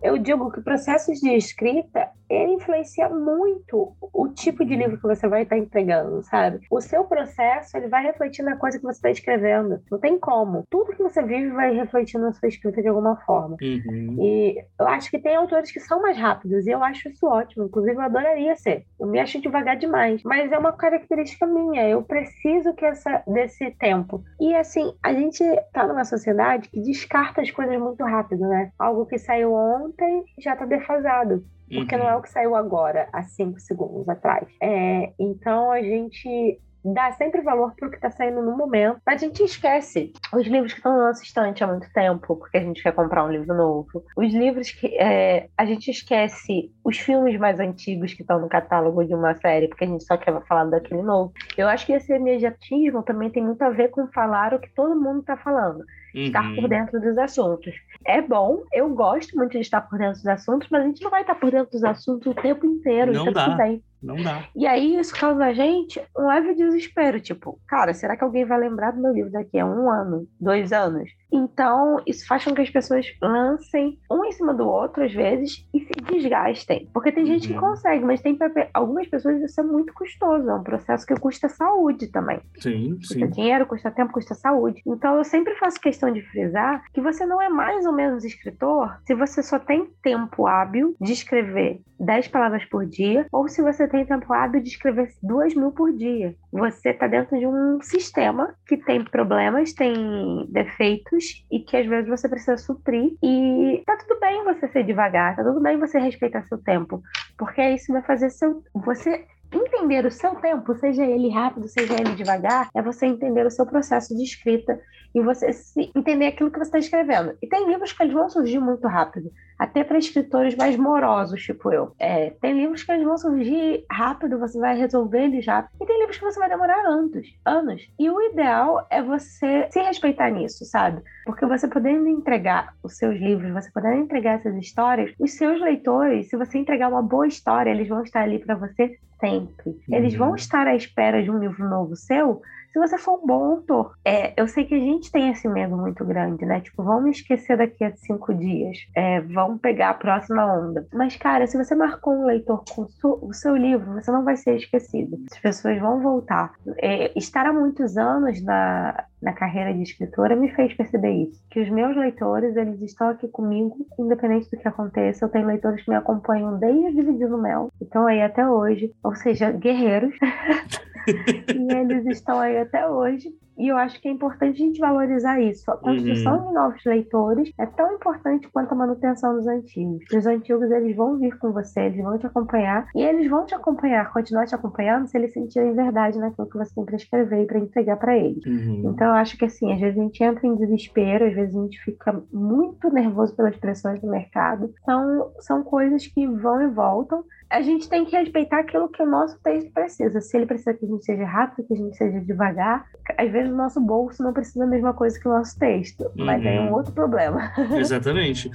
eu digo que processos de escrita, ele influencia muito o tipo de livro que você vai estar entregando, sabe? O seu processo, ele vai refletir na coisa que você está escrevendo, não tem como. Tudo tudo que você vive vai refletir na sua escrita de alguma forma. Uhum. E eu acho que tem autores que são mais rápidos, e eu acho isso ótimo. Inclusive, eu adoraria ser. Eu me acho devagar demais. Mas é uma característica minha. Eu preciso que essa, desse tempo. E assim, a gente tá numa sociedade que descarta as coisas muito rápido, né? Algo que saiu ontem já tá defasado porque uhum. não é o que saiu agora, há cinco segundos atrás. É, então a gente dá sempre valor para o que está saindo no momento. A gente esquece os livros que estão no nosso estante há muito tempo, porque a gente quer comprar um livro novo. Os livros que é, a gente esquece os filmes mais antigos que estão no catálogo de uma série, porque a gente só quer falar daquele novo. Eu acho que esse imediatismo também tem muito a ver com falar o que todo mundo está falando. Estar por uhum. dentro dos assuntos. É bom, eu gosto muito de estar por dentro dos assuntos, mas a gente não vai estar por dentro dos assuntos o tempo inteiro. Não então dá. Bem. Não dá. E aí isso causa na gente um leve desespero, tipo, cara, será que alguém vai lembrar do meu livro daqui a um ano, dois anos? Então, isso faz com que as pessoas lancem um em cima do outro, às vezes, e se desgastem. Porque tem gente que uhum. consegue, mas tem pra... algumas pessoas isso é muito custoso. É um processo que custa saúde também. Sim, custa sim. dinheiro, custa tempo, custa saúde. Então, eu sempre faço questão de frisar que você não é mais ou menos escritor se você só tem tempo hábil de escrever 10 palavras por dia, ou se você tem tempo hábil de escrever 2 mil por dia. Você está dentro de um sistema que tem problemas, tem defeitos e que às vezes você precisa suprir. E tá tudo bem você ser devagar, tá tudo bem você respeitar seu tempo, porque isso vai fazer seu, você entender o seu tempo, seja ele rápido, seja ele devagar, é você entender o seu processo de escrita e você entender aquilo que você está escrevendo. E tem livros que eles vão surgir muito rápido até para escritores mais morosos, tipo eu. É, tem livros que eles vão surgir rápido, você vai resolver eles rápido, e tem livros que você vai demorar anos, anos. E o ideal é você se respeitar nisso, sabe? Porque você podendo entregar os seus livros, você podendo entregar essas histórias, os seus leitores, se você entregar uma boa história, eles vão estar ali para você sempre. Eles vão uhum. estar à espera de um livro novo seu se você for um bom autor. É, eu sei que a gente tem esse medo muito grande, né? Tipo, vamos esquecer daqui a cinco dias. É, vamos pegar a próxima onda. Mas, cara, se você marcou um leitor com o seu livro, você não vai ser esquecido. As pessoas vão voltar. É, estar há muitos anos na, na carreira de escritora me fez perceber isso. Que os meus leitores, eles estão aqui comigo, independente do que aconteça. Eu tenho leitores que me acompanham desde Dividindo Mel. Então aí até hoje. Ou seja, guerreiros. *laughs* e eles estão aí até hoje. E eu acho que é importante a gente valorizar isso. A construção uhum. de novos leitores é tão importante quanto a manutenção dos antigos. Os antigos, eles vão vir com você, eles vão te acompanhar. E eles vão te acompanhar, continuar te acompanhando se eles sentirem verdade naquilo que você tem para escrever e para entregar para eles. Uhum. Então, eu acho que assim, às vezes a gente entra em desespero, às vezes a gente fica muito nervoso pelas pressões do mercado. São, são coisas que vão e voltam a gente tem que respeitar aquilo que o nosso texto precisa. Se ele precisa que a gente seja rápido, que a gente seja devagar, às vezes o nosso bolso não precisa da mesma coisa que o nosso texto, mas uhum. é um outro problema. *laughs* Exatamente.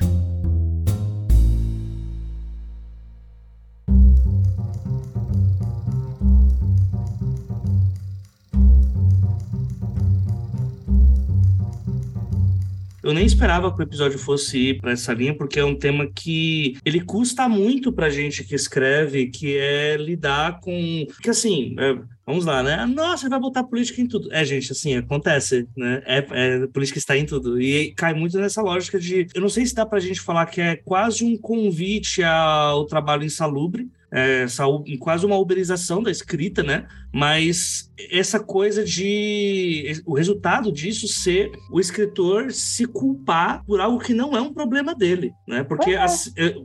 Eu nem esperava que o episódio fosse ir para essa linha, porque é um tema que ele custa muito pra gente que escreve, que é lidar com. Que assim. É Vamos lá, né? Nossa, vai botar política em tudo. É, gente, assim, acontece, né? É, é, política está em tudo. E cai muito nessa lógica de. Eu não sei se dá pra gente falar que é quase um convite ao trabalho insalubre, é, quase uma uberização da escrita, né? Mas essa coisa de o resultado disso ser o escritor se culpar por algo que não é um problema dele, né? Porque é.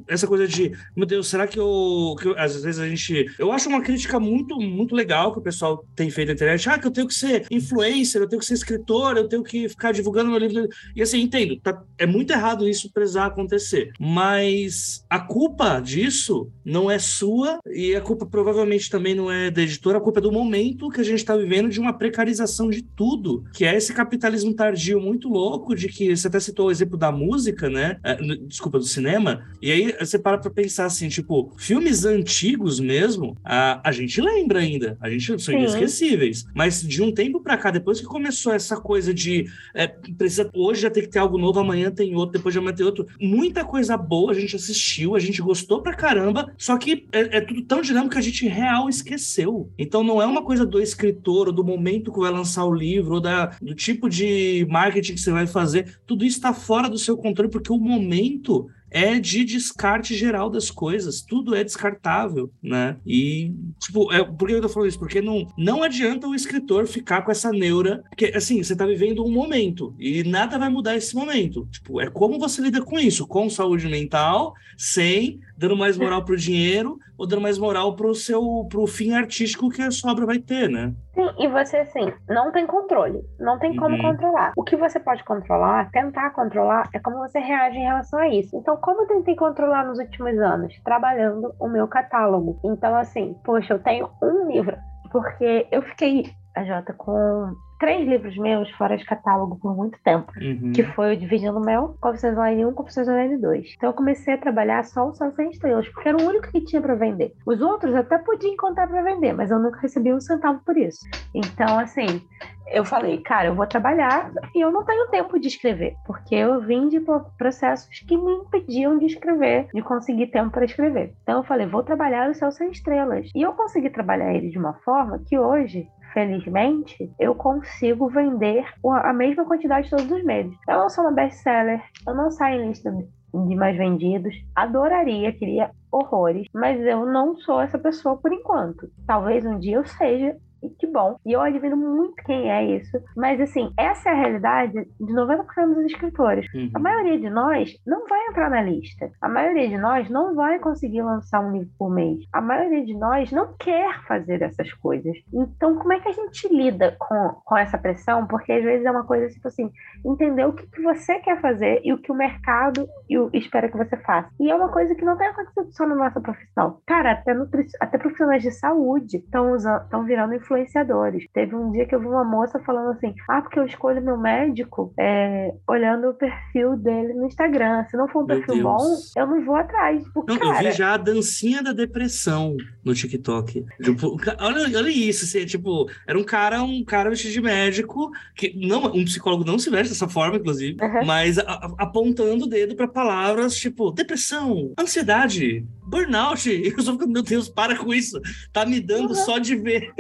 essa coisa de, meu Deus, será que eu, que eu, às vezes a gente, eu acho uma crítica muito muito legal que o pessoal tem feito na internet, ah, que eu tenho que ser influencer, eu tenho que ser escritor, eu tenho que ficar divulgando meu livro. E assim, entendo, tá, é muito errado isso precisar acontecer, mas a culpa disso não é sua e a culpa provavelmente também não é da editora, a culpa é do momento que a gente está vivendo de uma precarização de tudo, que é esse capitalismo tardio muito louco, de que você até citou o exemplo da música, né? É, desculpa, do cinema, e aí você para pra pensar assim, tipo, filmes antigos mesmo, a, a gente lembra ainda, a gente são inesquecíveis, mas de um tempo para cá, depois que começou essa coisa de é, precisa, hoje já tem que ter algo novo, amanhã tem outro, depois de amanhã tem outro, muita coisa boa a gente assistiu, a gente gostou pra caramba, só que é, é tudo tão dinâmico que a gente real esqueceu. Então não é uma coisa do escritor, ou do momento que vai lançar o livro, ou da, do tipo de marketing que você vai fazer. Tudo isso está fora do seu controle, porque o momento é de descarte geral das coisas, tudo é descartável, né? E, tipo, é, por que eu tô falando isso? Porque não, não adianta o escritor ficar com essa neura, porque, assim, você tá vivendo um momento, e nada vai mudar esse momento. Tipo, é como você lida com isso, com saúde mental, sem dando mais moral pro dinheiro ou dando mais moral pro seu pro fim artístico que a sua obra vai ter, né? Sim, e você assim, não tem controle, não tem como uhum. controlar. O que você pode controlar, tentar controlar, é como você reage em relação a isso. Então, como eu tentei controlar nos últimos anos? Trabalhando o meu catálogo. Então, assim, poxa, eu tenho um livro, porque eu fiquei, a Jota, com três livros meus fora de catálogo por muito tempo, uhum. que foi o Dividindo Mel, Confissões Online 1, Confissões Online 2. Então eu comecei a trabalhar só o Céu Sem Estrelas, porque era o único que tinha para vender. Os outros até podia encontrar para vender, mas eu nunca recebi um centavo por isso. Então, assim, eu falei, cara, eu vou trabalhar e eu não tenho tempo de escrever, porque eu vim de processos que me impediam de escrever, de conseguir tempo para escrever. Então eu falei, vou trabalhar o Céu Sem Estrelas. E eu consegui trabalhar ele de uma forma que hoje felizmente, eu consigo vender a mesma quantidade todos os meses. Eu não sou uma best-seller, eu não saio em lista de mais vendidos. Adoraria, queria horrores, mas eu não sou essa pessoa por enquanto. Talvez um dia eu seja, e que bom. E eu admiro muito quem é isso. Mas, assim, essa é a realidade de 90% dos escritores. Uhum. A maioria de nós não vai entrar na lista. A maioria de nós não vai conseguir lançar um livro por mês. A maioria de nós não quer fazer essas coisas. Então, como é que a gente lida com, com essa pressão? Porque às vezes é uma coisa tipo assim, entender o que, que você quer fazer e o que o mercado espera que você faça. E é uma coisa que não tem acontecido só na nossa profissão. Cara, até, até profissionais de saúde estão virando influenciadores influenciadores. Teve um dia que eu vi uma moça falando assim: ah, porque eu escolho meu médico é, olhando o perfil dele no Instagram. Se não for um meu perfil Deus. bom, eu não vou atrás. Tipo, não, cara... Eu vi já a dancinha da depressão no TikTok. Tipo, olha, olha isso, assim, tipo, era um cara, um cara vestido de médico, que não, um psicólogo não se veste dessa forma, inclusive, uhum. mas a, a, apontando o dedo para palavras tipo depressão, ansiedade, burnout. *laughs* E eu só fico, meu Deus, para com isso. Tá me dando uhum. só de ver.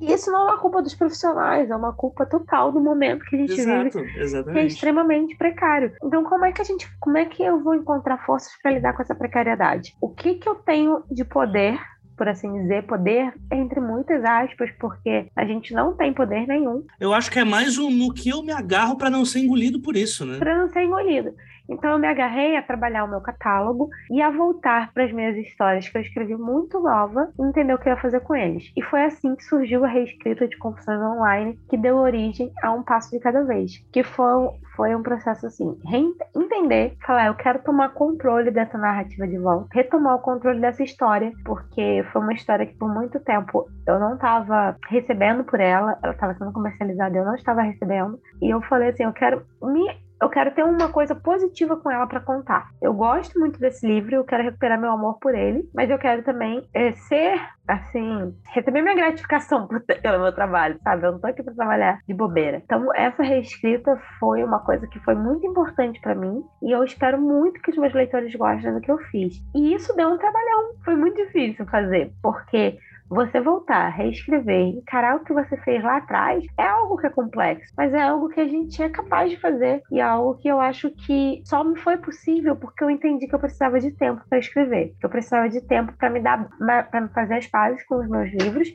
E isso não é uma culpa dos profissionais, é uma culpa total do momento que a gente Exato, vive, exatamente. que é extremamente precário. Então, como é que a gente, como é que eu vou encontrar forças para lidar com essa precariedade? O que que eu tenho de poder por assim dizer, poder entre muitas aspas, porque a gente não tem poder nenhum. Eu acho que é mais um no que eu me agarro para não ser engolido por isso, né? Para não ser engolido. Então eu me agarrei a trabalhar o meu catálogo e a voltar para as minhas histórias que eu escrevi muito nova e entender o que eu ia fazer com eles. E foi assim que surgiu a reescrita de Confissões Online, que deu origem a um passo de cada vez, que foi, foi um processo assim, entender, falar, eu quero tomar controle dessa narrativa de volta, retomar o controle dessa história, porque foi uma história que por muito tempo eu não estava recebendo por ela, ela estava sendo comercializada, eu não estava recebendo, e eu falei assim, eu quero me eu quero ter uma coisa positiva com ela para contar. Eu gosto muito desse livro, eu quero recuperar meu amor por ele, mas eu quero também é, ser, assim, receber minha gratificação *laughs* pelo meu trabalho, sabe? Eu não tô aqui para trabalhar de bobeira. Então, essa reescrita foi uma coisa que foi muito importante para mim e eu espero muito que os meus leitores gostem do que eu fiz. E isso deu um trabalhão, foi muito difícil fazer, porque você voltar, reescrever, encarar o que você fez lá atrás, é algo que é complexo, mas é algo que a gente é capaz de fazer e é algo que eu acho que só me foi possível porque eu entendi que eu precisava de tempo para escrever, que eu precisava de tempo para me dar, para fazer as pazes com os meus livros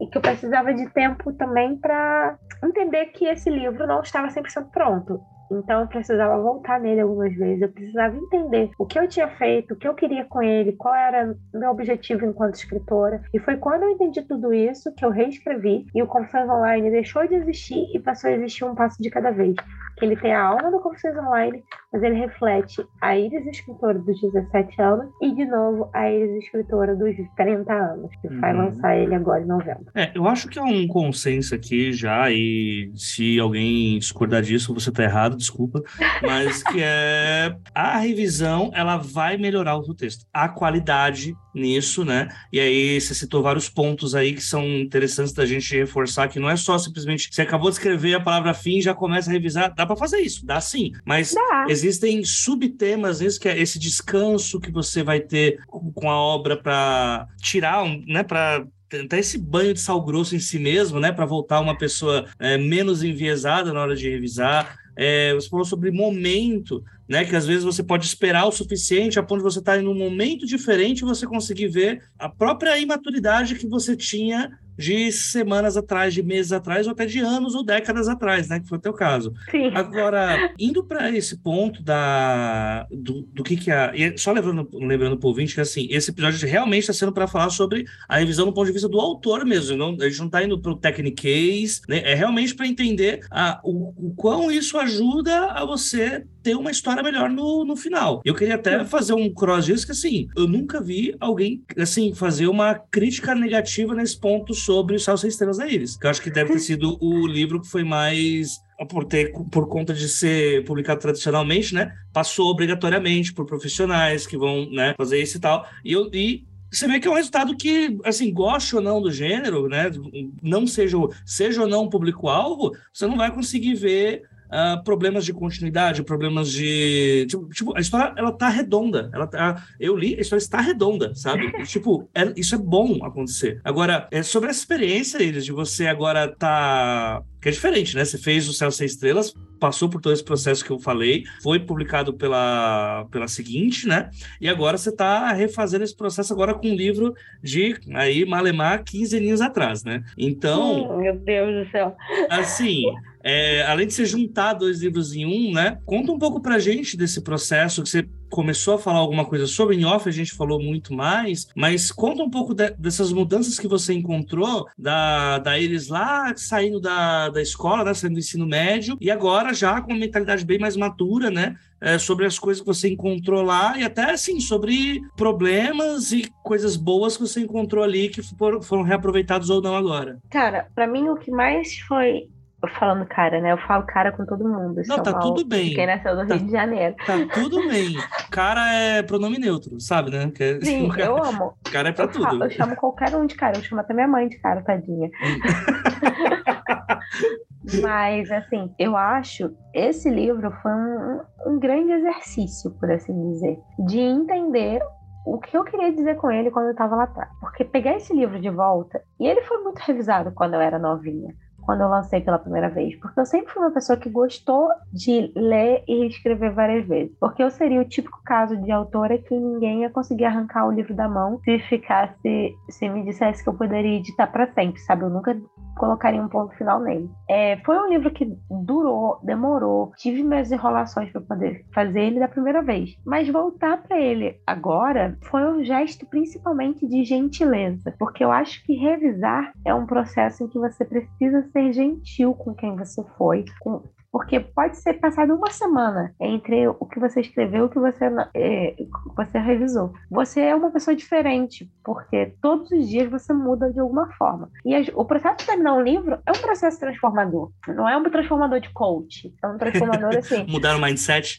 e que eu precisava de tempo também para entender que esse livro não estava 100% pronto. Então eu precisava voltar nele algumas vezes, eu precisava entender o que eu tinha feito, o que eu queria com ele, qual era meu objetivo enquanto escritora. E foi quando eu entendi tudo isso que eu reescrevi e o Confissões Online deixou de existir e passou a existir um passo de cada vez que ele tem a alma do Confissões Online, mas ele reflete a Iris escritora dos 17 anos e, de novo, a Iris escritora dos 30 anos, que uhum. vai lançar ele agora em novembro. É, eu acho que é um consenso aqui já, e se alguém discordar disso, você tá errado, desculpa, mas que é a revisão, ela vai melhorar o texto. A qualidade nisso, né? E aí você citou vários pontos aí que são interessantes da gente reforçar, que não é só simplesmente você acabou de escrever a palavra fim e já começa a revisar, dá para fazer isso, dá sim, mas dá. existem subtemas nisso que é esse descanso que você vai ter com a obra para tirar, um, né, para tentar esse banho de sal grosso em si mesmo, né, para voltar uma pessoa é, menos enviesada na hora de revisar. É, você falou sobre momento, né? Que às vezes você pode esperar o suficiente a ponto de você estar em um momento diferente e você conseguir ver a própria imaturidade que você tinha de semanas atrás, de meses atrás, ou até de anos ou décadas atrás, né? Que foi o teu caso. Sim. Agora, indo para esse ponto da do, do que que a e só lembrando lembrando para o ouvinte que assim esse episódio realmente está sendo para falar sobre a revisão do ponto de vista do autor mesmo. Não, a gente não está indo para o techniquez, né? É realmente para entender a, o, o quão isso ajuda a você ter uma história melhor no, no final. Eu queria até fazer um cross disso que assim, eu nunca vi alguém assim fazer uma crítica negativa nesse ponto sobre o Céu Sem Estrelas da Iris. Que eu acho que deve ter sido o livro que foi mais por ter por conta de ser publicado tradicionalmente, né, passou obrigatoriamente por profissionais que vão, né, fazer isso e tal. E eu e você vê que é um resultado que, assim, goste ou não do gênero, né, não seja seja ou não público-alvo, você não vai conseguir ver uh, problemas de continuidade, problemas de. Tipo, tipo, a história ela tá redonda. Ela tá, eu li, a história está redonda, sabe? *laughs* tipo, é, isso é bom acontecer. Agora, é sobre essa experiência, Iris, de você agora tá. Que é diferente, né? Você fez o Céu Sem Estrelas, passou por todo esse processo que eu falei, foi publicado pela, pela seguinte, né? E agora você está refazendo esse processo agora com um livro de aí Malemar 15 aninhos atrás, né? Então. Hum, meu Deus do céu. Assim, é, além de você juntar dois livros em um, né? Conta um pouco pra gente desse processo que você começou a falar alguma coisa sobre, em off a gente falou muito mais, mas conta um pouco de, dessas mudanças que você encontrou da, da Iris lá, saindo da, da escola, né, saindo do ensino médio, e agora já com uma mentalidade bem mais madura, né, é, sobre as coisas que você encontrou lá e até, assim, sobre problemas e coisas boas que você encontrou ali que foram, foram reaproveitados ou não agora. Cara, para mim o que mais foi falando cara, né? Eu falo cara com todo mundo. Não, tá tudo bem. Quem nasceu no tá, Rio de Janeiro. Tá tudo bem. Cara é pronome neutro, sabe, né? Que é, Sim, cara, eu amo. Cara é pra eu tudo. Falo, eu chamo qualquer um de cara. Eu chamo até minha mãe de cara, tadinha. *laughs* Mas, assim, eu acho esse livro foi um, um grande exercício, por assim dizer, de entender o que eu queria dizer com ele quando eu estava lá atrás. Porque pegar esse livro de volta, e ele foi muito revisado quando eu era novinha quando eu lancei pela primeira vez, porque eu sempre fui uma pessoa que gostou de ler e escrever várias vezes, porque eu seria o típico caso de autora que ninguém ia conseguir arrancar o livro da mão se ficasse, se me dissesse que eu poderia editar para sempre, sabe? Eu nunca colocaria um ponto final nele. É, foi um livro que durou, demorou, tive minhas enrolações para poder fazer ele da primeira vez, mas voltar para ele agora foi um gesto principalmente de gentileza, porque eu acho que revisar é um processo em que você precisa ser gentil com quem você foi, com Porque pode ser passado uma semana entre o que você escreveu e o que você, é, você revisou. Você é uma pessoa diferente, porque todos os dias você muda de alguma forma. E o processo de terminar um livro é um processo transformador. Não é um transformador de coach. É um transformador *laughs* assim. Mudar o mindset?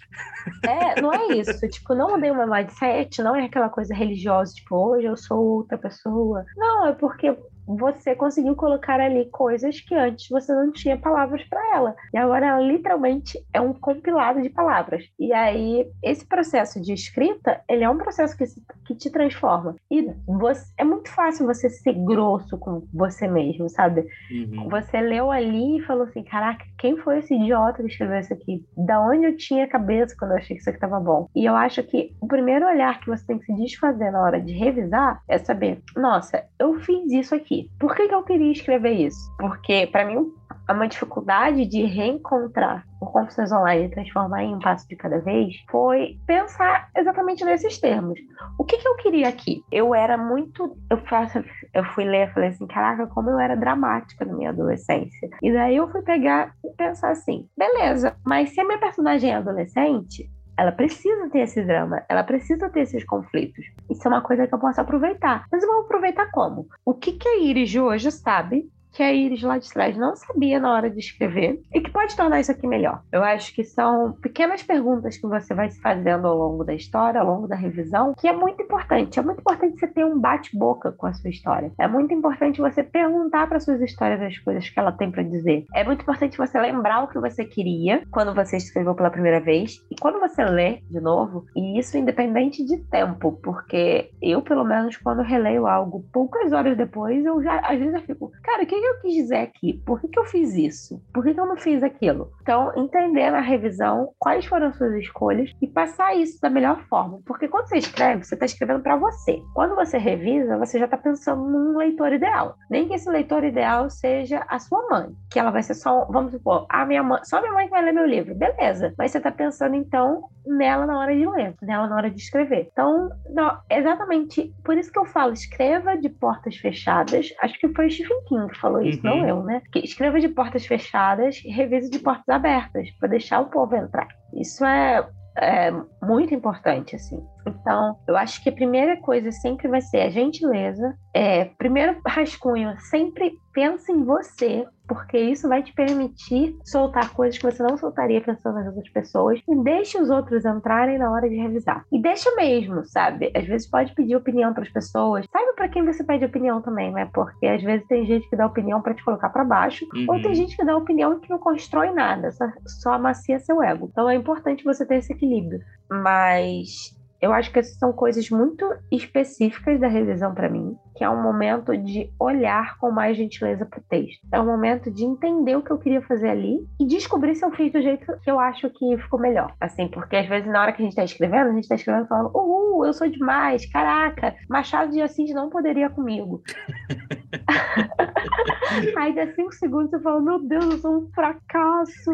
É, não é isso. Tipo, não mudei o meu mindset, não é aquela coisa religiosa, tipo, hoje eu sou outra pessoa. Não, é porque você conseguiu colocar ali coisas que antes você não tinha palavras para ela. E agora ela literalmente é um compilado de palavras. E aí esse processo de escrita, ele é um processo que, que te transforma. E você, é muito fácil você ser grosso com você mesmo, sabe? Uhum. Você leu ali e falou assim, caraca, quem foi esse idiota que escreveu isso aqui? Da onde eu tinha a cabeça quando eu achei que isso aqui estava bom? E eu acho que o primeiro olhar que você tem que se desfazer na hora de revisar é saber, nossa, eu fiz isso aqui por que, que eu queria escrever isso? Porque, para mim, é uma dificuldade de reencontrar o Confissões Online e transformar em um passo de cada vez foi pensar exatamente nesses termos. O que, que eu queria aqui? Eu era muito. Eu, faço, eu fui ler e falei assim: caraca, como eu era dramática na minha adolescência. E daí eu fui pegar e pensar assim: beleza, mas se a minha personagem é adolescente, ela precisa ter esse drama, ela precisa ter esses conflitos. Isso é uma coisa que eu posso aproveitar. Mas eu vou aproveitar como? O que, que a Iris de hoje sabe que a Iris lá de trás não sabia na hora de escrever e que pode tornar isso aqui melhor. Eu acho que são pequenas perguntas que você vai se fazendo ao longo da história, ao longo da revisão, que é muito importante. É muito importante você ter um bate-boca com a sua história. É muito importante você perguntar para suas histórias as coisas que ela tem para dizer. É muito importante você lembrar o que você queria quando você escreveu pela primeira vez e quando você lê de novo, e isso independente de tempo, porque eu, pelo menos, quando releio algo poucas horas depois, eu já às vezes eu fico, cara, o que eu quis dizer aqui? Por que, que eu fiz isso? Por que, que eu não fiz aquilo? Então, entender na revisão quais foram as suas escolhas e passar isso da melhor forma. Porque quando você escreve, você está escrevendo para você. Quando você revisa, você já está pensando num leitor ideal. Nem que esse leitor ideal seja a sua mãe, que ela vai ser só, vamos supor, a minha mãe, só minha mãe vai ler meu livro, beleza. Mas você está pensando então nela na hora de ler, nela na hora de escrever. Então, não, exatamente por isso que eu falo, escreva de portas fechadas. Acho que foi Stephen King que falou isso, uhum. não eu, né? Que escreva de portas fechadas e revise de portas abertas, para deixar o povo entrar. Isso é, é muito importante, assim. Então, eu acho que a primeira coisa sempre vai ser a gentileza. É, primeiro rascunho, sempre pensa em você, porque isso vai te permitir soltar coisas que você não soltaria pensando nas outras pessoas. E deixe os outros entrarem na hora de revisar. E deixa mesmo, sabe? Às vezes pode pedir opinião para as pessoas. Saiba para quem você pede opinião também, né? Porque às vezes tem gente que dá opinião para te colocar para baixo, uhum. ou tem uhum. gente que dá opinião que não constrói nada, só, só amacia seu ego. Então é importante você ter esse equilíbrio. Mas eu acho que essas são coisas muito específicas da revisão para mim, que é um momento de olhar com mais gentileza para o texto. É um momento de entender o que eu queria fazer ali e descobrir se eu fiz do jeito que eu acho que ficou melhor. Assim, porque às vezes na hora que a gente está escrevendo, a gente está escrevendo falando, uhul, eu sou demais, caraca, Machado de Assis não poderia comigo. *laughs* *laughs* Aí dá cinco segundos você fala, meu Deus, eu sou um fracasso,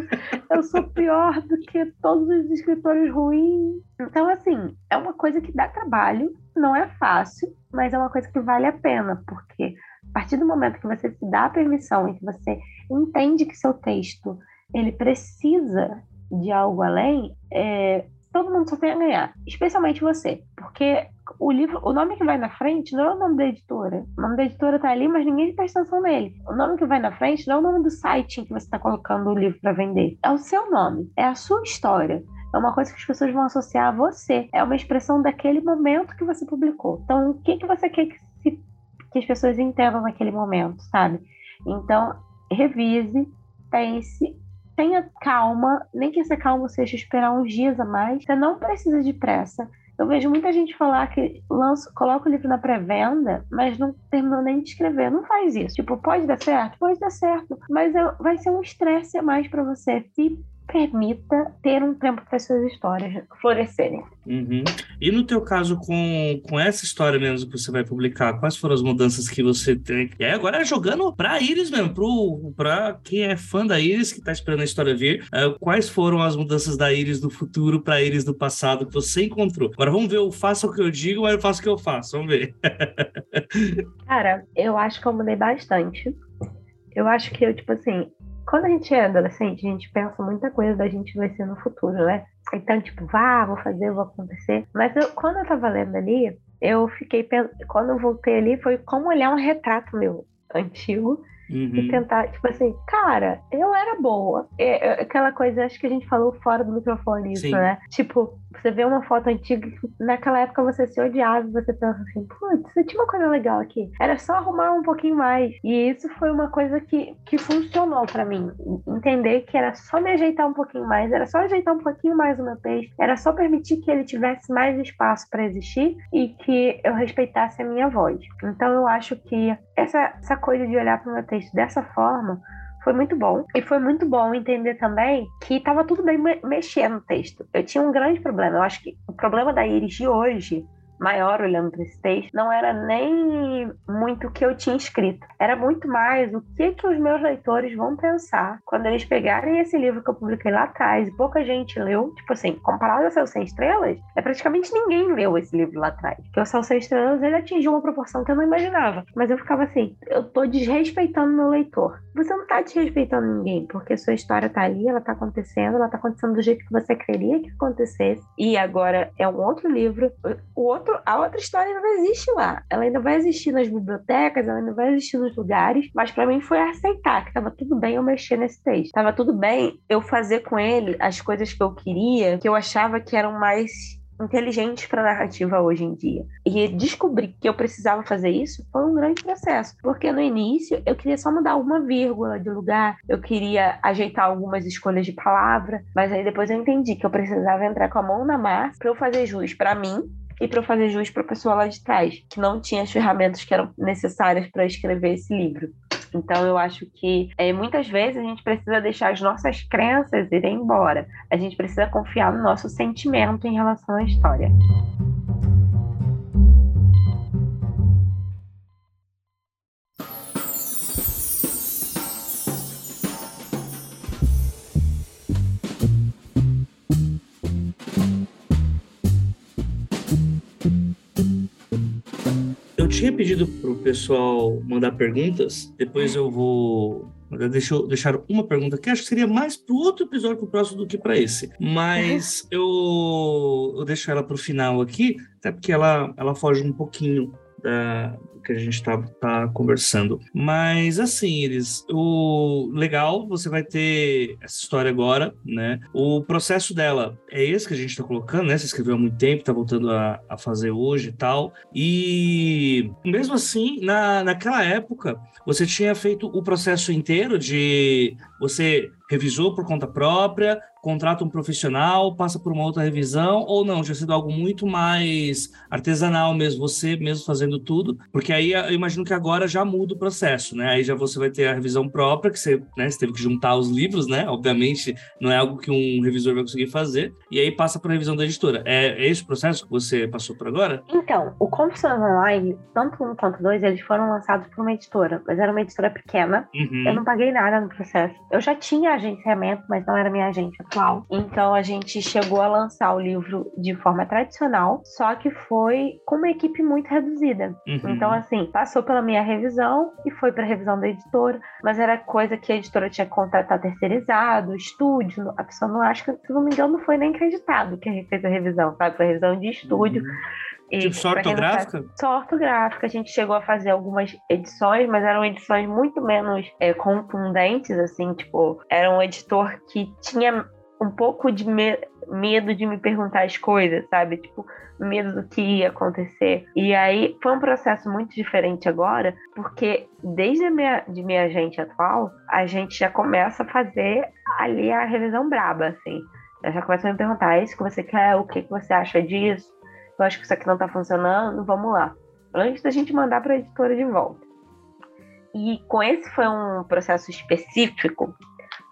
eu sou pior do que todos os escritores ruins. Então, assim, é uma coisa que dá trabalho, não é fácil, mas é uma coisa que vale a pena, porque a partir do momento que você se dá a permissão e que você entende que seu texto ele precisa de algo além, é, todo mundo só tem a ganhar, especialmente você, porque o livro, o nome que vai na frente não é o nome da editora. O nome da editora tá ali, mas ninguém presta atenção nele. O nome que vai na frente não é o nome do site em que você está colocando o livro para vender. É o seu nome, é a sua história. É uma coisa que as pessoas vão associar a você. É uma expressão daquele momento que você publicou. Então, o que, que você quer que, se, que as pessoas entendam naquele momento, sabe? Então, revise, pense, tenha calma, nem que essa calma seja esperar uns dias a mais. Você não precisa de pressa. Eu vejo muita gente falar que lança, coloca o livro na pré-venda, mas não terminou nem de escrever. Não faz isso. Tipo, pode dar certo? Pode dar certo. Mas é, vai ser um estresse a mais para você. Se permita ter um tempo para suas histórias florescerem. Uhum. E no teu caso, com, com essa história mesmo que você vai publicar, quais foram as mudanças que você tem? E agora é jogando para a Iris mesmo, para quem é fã da Iris, que está esperando a história vir, uh, quais foram as mudanças da Iris do futuro para a Iris do passado que você encontrou? Agora vamos ver, eu faço o que eu digo, ou eu faço o que eu faço, vamos ver. *laughs* Cara, eu acho que eu mudei bastante. Eu acho que eu, tipo assim, quando a gente é adolescente, a gente pensa muita coisa da gente vai ser no futuro, né? Então, tipo, vá, vou fazer, vou acontecer. Mas eu, quando eu tava lendo ali, eu fiquei pensando, quando eu voltei ali, foi como olhar um retrato meu antigo Uhum. E tentar, tipo assim, cara, eu era boa. É, é, aquela coisa, acho que a gente falou fora do microfone isso, Sim. né? Tipo, você vê uma foto antiga que naquela época você se odiava você pensa assim, putz, tinha uma coisa legal aqui. Era só arrumar um pouquinho mais. E isso foi uma coisa que, que funcionou para mim. Entender que era só me ajeitar um pouquinho mais, era só ajeitar um pouquinho mais o meu texto, era só permitir que ele tivesse mais espaço para existir e que eu respeitasse a minha voz. Então eu acho que essa, essa coisa de olhar para o meu texto dessa forma foi muito bom. E foi muito bom entender também que estava tudo bem mexer no texto. Eu tinha um grande problema. Eu acho que o problema da Iris de hoje maior olhando para esse texto, não era nem muito o que eu tinha escrito. Era muito mais o que, que os meus leitores vão pensar quando eles pegarem esse livro que eu publiquei lá atrás e pouca gente leu. Tipo assim, comparado ao Céu Sem Estrelas, é praticamente ninguém leu esse livro lá atrás. Porque o Céu Sem Estrelas ele atingiu uma proporção que eu não imaginava. Mas eu ficava assim, eu tô desrespeitando meu leitor. Você não tá desrespeitando ninguém, porque sua história tá ali, ela tá acontecendo, ela tá acontecendo do jeito que você queria que acontecesse. E agora é um outro livro. O outro outro, a outra história ainda vai existir lá. Ela ainda vai existir nas bibliotecas, ela ainda vai existir nos lugares, mas para mim foi aceitar que tava tudo bem eu mexer nesse texto. Tava tudo bem eu fazer com ele as coisas que eu queria, que eu achava que eram mais inteligentes para narrativa hoje em dia. E descobrir que eu precisava fazer isso foi um grande processo, porque no início eu queria só mudar uma vírgula de lugar, eu queria ajeitar algumas escolhas de palavra, mas aí depois eu entendi que eu precisava entrar com a mão na massa para eu fazer jus para mim e para fazer jus para a pessoa lá de trás, que não tinha as ferramentas que eram necessárias para escrever esse livro. Então, eu acho que é, muitas vezes a gente precisa deixar as nossas crenças irem embora. A gente precisa confiar no nosso sentimento em relação à história. Tinha pedido pro pessoal mandar perguntas, depois eu vou Deixa eu deixar uma pergunta que acho que seria mais para o outro episódio pro próximo do que para esse. Mas eu, eu deixo ela para o final aqui, até porque ela, ela foge um pouquinho da, que a gente está tá conversando. Mas assim, eles, o legal, você vai ter essa história agora, né? O processo dela é esse que a gente está colocando, né? Você escreveu há muito tempo, está voltando a, a fazer hoje e tal. E mesmo assim, na, naquela época, você tinha feito o processo inteiro de você revisou por conta própria, contrata um profissional, passa por uma outra revisão, ou não, já sido algo muito mais artesanal mesmo, você mesmo fazendo tudo, porque aí eu imagino que agora já muda o processo, né? Aí já você vai ter a revisão própria, que você, né, você teve que juntar os livros, né? Obviamente, não é algo que um revisor vai conseguir fazer, e aí passa para a revisão da editora. É, é esse o processo que você passou por agora? Então, o Confissões Online, tanto um quanto dois, eles foram lançados por uma editora, mas era uma editora pequena, uhum. eu não paguei nada no processo. Eu já tinha agenciamento, mas não era minha agente atual. Então a gente chegou a lançar o livro de forma tradicional, só que foi com uma equipe muito reduzida. Uhum. Então, assim, passou pela minha revisão e foi para revisão da editora, mas era coisa que a editora tinha que contratar terceirizado, estúdio. A pessoa não acha que, se não me engano, não foi nem acreditado que fez a revisão, sabe? Foi revisão de estúdio. Uhum. E, tipo só ortográfica? Só ortográfica. A gente chegou a fazer algumas edições, mas eram edições muito menos é, contundentes, assim, tipo, era um editor que tinha um pouco de me medo de me perguntar as coisas, sabe? Tipo, medo do que ia acontecer. E aí foi um processo muito diferente agora, porque desde a minha, de minha agente atual, a gente já começa a fazer ali a revisão braba, assim. Já começa a me perguntar, é isso que você quer? O que, que você acha disso? Eu acho que isso aqui não tá funcionando, vamos lá. Antes da gente mandar para a editora de volta. E com esse foi um processo específico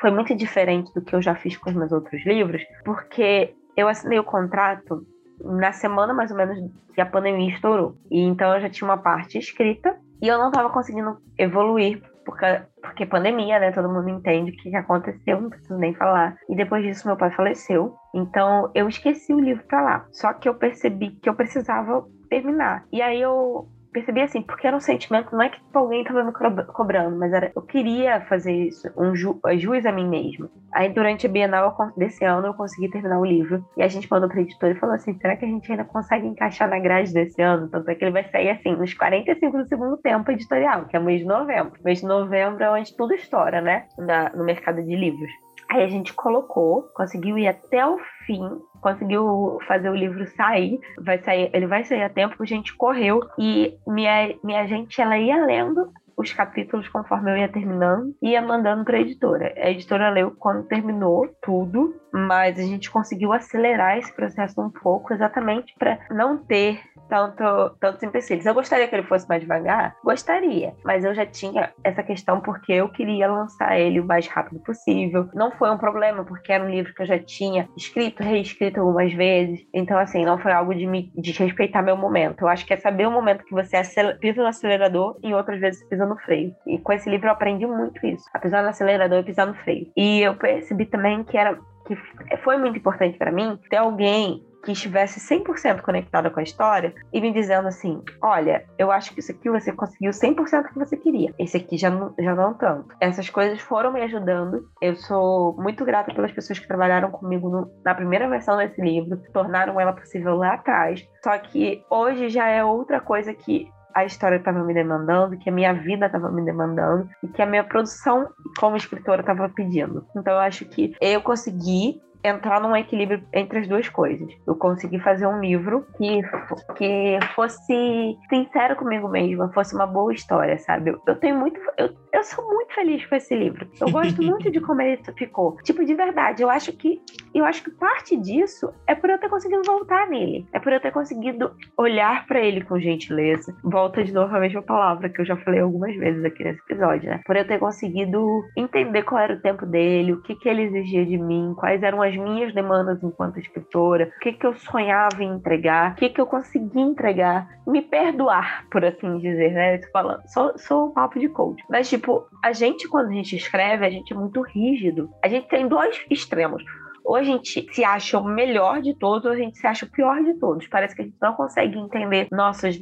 foi muito diferente do que eu já fiz com os meus outros livros, porque eu assinei o contrato na semana mais ou menos que a pandemia estourou. E então eu já tinha uma parte escrita e eu não estava conseguindo evoluir porque, porque pandemia, né? Todo mundo entende o que aconteceu, não preciso nem falar. E depois disso, meu pai faleceu. Então eu esqueci o livro para lá. Só que eu percebi que eu precisava terminar. E aí eu percebi assim, porque era um sentimento, não é que tipo, alguém tava me cobrando, mas era, eu queria fazer isso, um ju, juiz a mim mesmo. Aí durante a Bienal desse ano eu consegui terminar o livro. E a gente mandou pra editora e falou assim: será que a gente ainda consegue encaixar na grade desse ano? Tanto é que ele vai sair assim, nos 45 do segundo tempo editorial, que é mês de novembro. Mês de novembro é onde tudo estoura, né? Na, no mercado de livros. Aí a gente colocou, conseguiu ir até o fim, conseguiu fazer o livro sair. Vai sair, ele vai sair a tempo, a gente correu e minha, minha gente ela ia lendo os capítulos conforme eu ia terminando ia mandando para a editora. A editora leu quando terminou tudo, mas a gente conseguiu acelerar esse processo um pouco exatamente para não ter tanto, tantos empecilhos. Eu gostaria que ele fosse mais devagar? Gostaria, mas eu já tinha essa questão porque eu queria lançar ele o mais rápido possível. Não foi um problema, porque era um livro que eu já tinha escrito, reescrito algumas vezes. Então, assim, não foi algo de, me, de respeitar meu momento. Eu acho que é saber o momento que você pisa no acelerador e outras vezes pisa no freio. E com esse livro eu aprendi muito isso. A pisar no acelerador e pisar no freio. E eu percebi também que era que foi muito importante para mim ter alguém que estivesse 100% conectada com a história e me dizendo assim: olha, eu acho que isso aqui você conseguiu 100% que você queria, esse aqui já não, já não tanto. Essas coisas foram me ajudando. Eu sou muito grata pelas pessoas que trabalharam comigo no, na primeira versão desse livro, tornaram ela possível lá atrás. Só que hoje já é outra coisa que a história estava me demandando, que a minha vida estava me demandando e que a minha produção como escritora estava pedindo. Então eu acho que eu consegui entrar num equilíbrio entre as duas coisas. Eu consegui fazer um livro que, que fosse sincero comigo mesma, fosse uma boa história, sabe? Eu, eu tenho muito. Eu, eu sou muito feliz com esse livro. Eu gosto *laughs* muito de como ele ficou. Tipo, de verdade, eu acho que. Eu acho que parte disso é por eu ter conseguido voltar nele. É por eu ter conseguido olhar para ele com gentileza. Volta de novo a mesma palavra que eu já falei algumas vezes aqui nesse episódio, né? Por eu ter conseguido entender qual era o tempo dele, o que, que ele exigia de mim, quais eram as as minhas demandas enquanto escritora, o que, que eu sonhava em entregar, o que, que eu consegui entregar, me perdoar, por assim dizer, né? Eu falando, sou, sou um papo de coach. Mas, tipo, a gente, quando a gente escreve, a gente é muito rígido. A gente tem dois extremos ou a gente se acha o melhor de todos, ou a gente se acha o pior de todos. Parece que a gente não consegue entender nossas,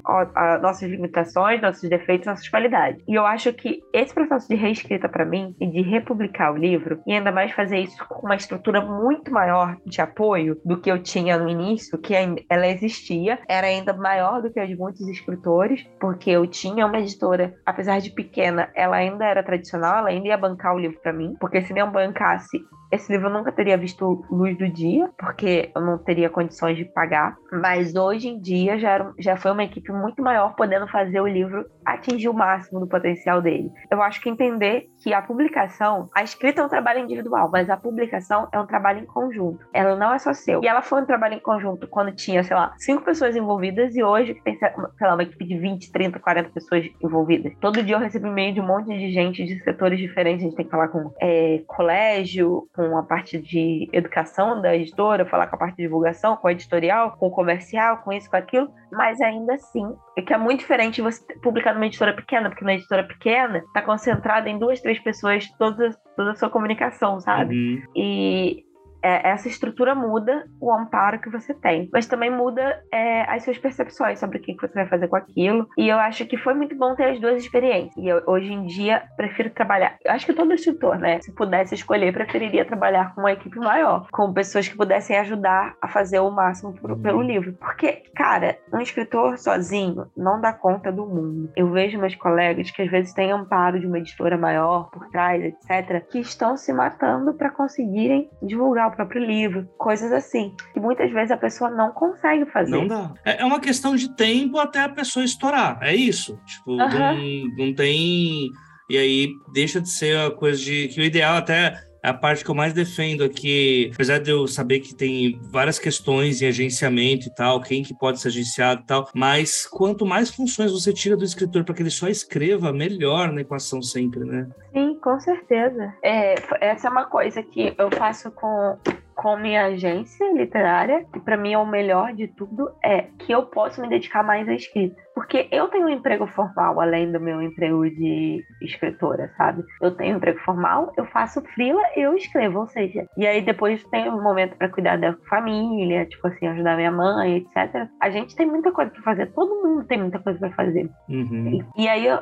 nossas limitações, nossos defeitos, nossas qualidades. E eu acho que esse processo de reescrita para mim e de republicar o livro, e ainda mais fazer isso com uma estrutura muito maior de apoio do que eu tinha no início, que ela existia, era ainda maior do que a de muitos escritores, porque eu tinha uma editora, apesar de pequena, ela ainda era tradicional, ela ainda ia bancar o livro para mim, porque se não bancasse, esse livro eu nunca teria visto luz do dia, porque eu não teria condições de pagar. Mas hoje em dia já, era, já foi uma equipe muito maior podendo fazer o livro atingir o máximo do potencial dele. Eu acho que entender que a publicação, a escrita é um trabalho individual, mas a publicação é um trabalho em conjunto. Ela não é só seu. E ela foi um trabalho em conjunto quando tinha, sei lá, cinco pessoas envolvidas e hoje tem, sei lá, uma equipe de 20, 30, 40 pessoas envolvidas. Todo dia eu recebo e-mail de um monte de gente de setores diferentes. A gente tem que falar com é, colégio, com a parte de educação da editora, falar com a parte de divulgação, com a editorial, com o comercial, com isso, com aquilo, mas ainda assim, é que é muito diferente você publicar numa editora pequena, porque na editora pequena está concentrada em duas, três pessoas toda, toda a sua comunicação, sabe? Uhum. E é, essa estrutura muda o amparo que você tem, mas também muda é, as suas percepções sobre o que, que você vai fazer com aquilo. E eu acho que foi muito bom ter as duas experiências. E eu, hoje em dia prefiro trabalhar. Eu acho que todo escritor, né, se pudesse escolher, preferiria trabalhar com uma equipe maior, com pessoas que pudessem ajudar a fazer o máximo uhum. pelo livro. Porque, cara, um escritor sozinho não dá conta do mundo. Eu vejo meus colegas que às vezes têm amparo de uma editora maior por trás, etc., que estão se matando para conseguirem divulgar o próprio livro, coisas assim, que muitas vezes a pessoa não consegue fazer. Não dá. É, é uma questão de tempo até a pessoa estourar, é isso. Tipo, não, não tem. E aí deixa de ser a coisa de. que o ideal até a parte que eu mais defendo aqui, apesar de eu saber que tem várias questões em agenciamento e tal, quem que pode ser agenciado e tal, mas quanto mais funções você tira do escritor para que ele só escreva, melhor na equação sempre, né? Sim, com certeza. É, essa é uma coisa que eu faço com com minha agência literária, que para mim é o melhor de tudo, é que eu posso me dedicar mais à escrita. Porque eu tenho um emprego formal, além do meu emprego de escritora, sabe? Eu tenho um emprego formal, eu faço frila, eu escrevo, ou seja, e aí depois tem um momento para cuidar da família, tipo assim, ajudar minha mãe, etc. A gente tem muita coisa para fazer, todo mundo tem muita coisa para fazer. Uhum. E, e aí eu,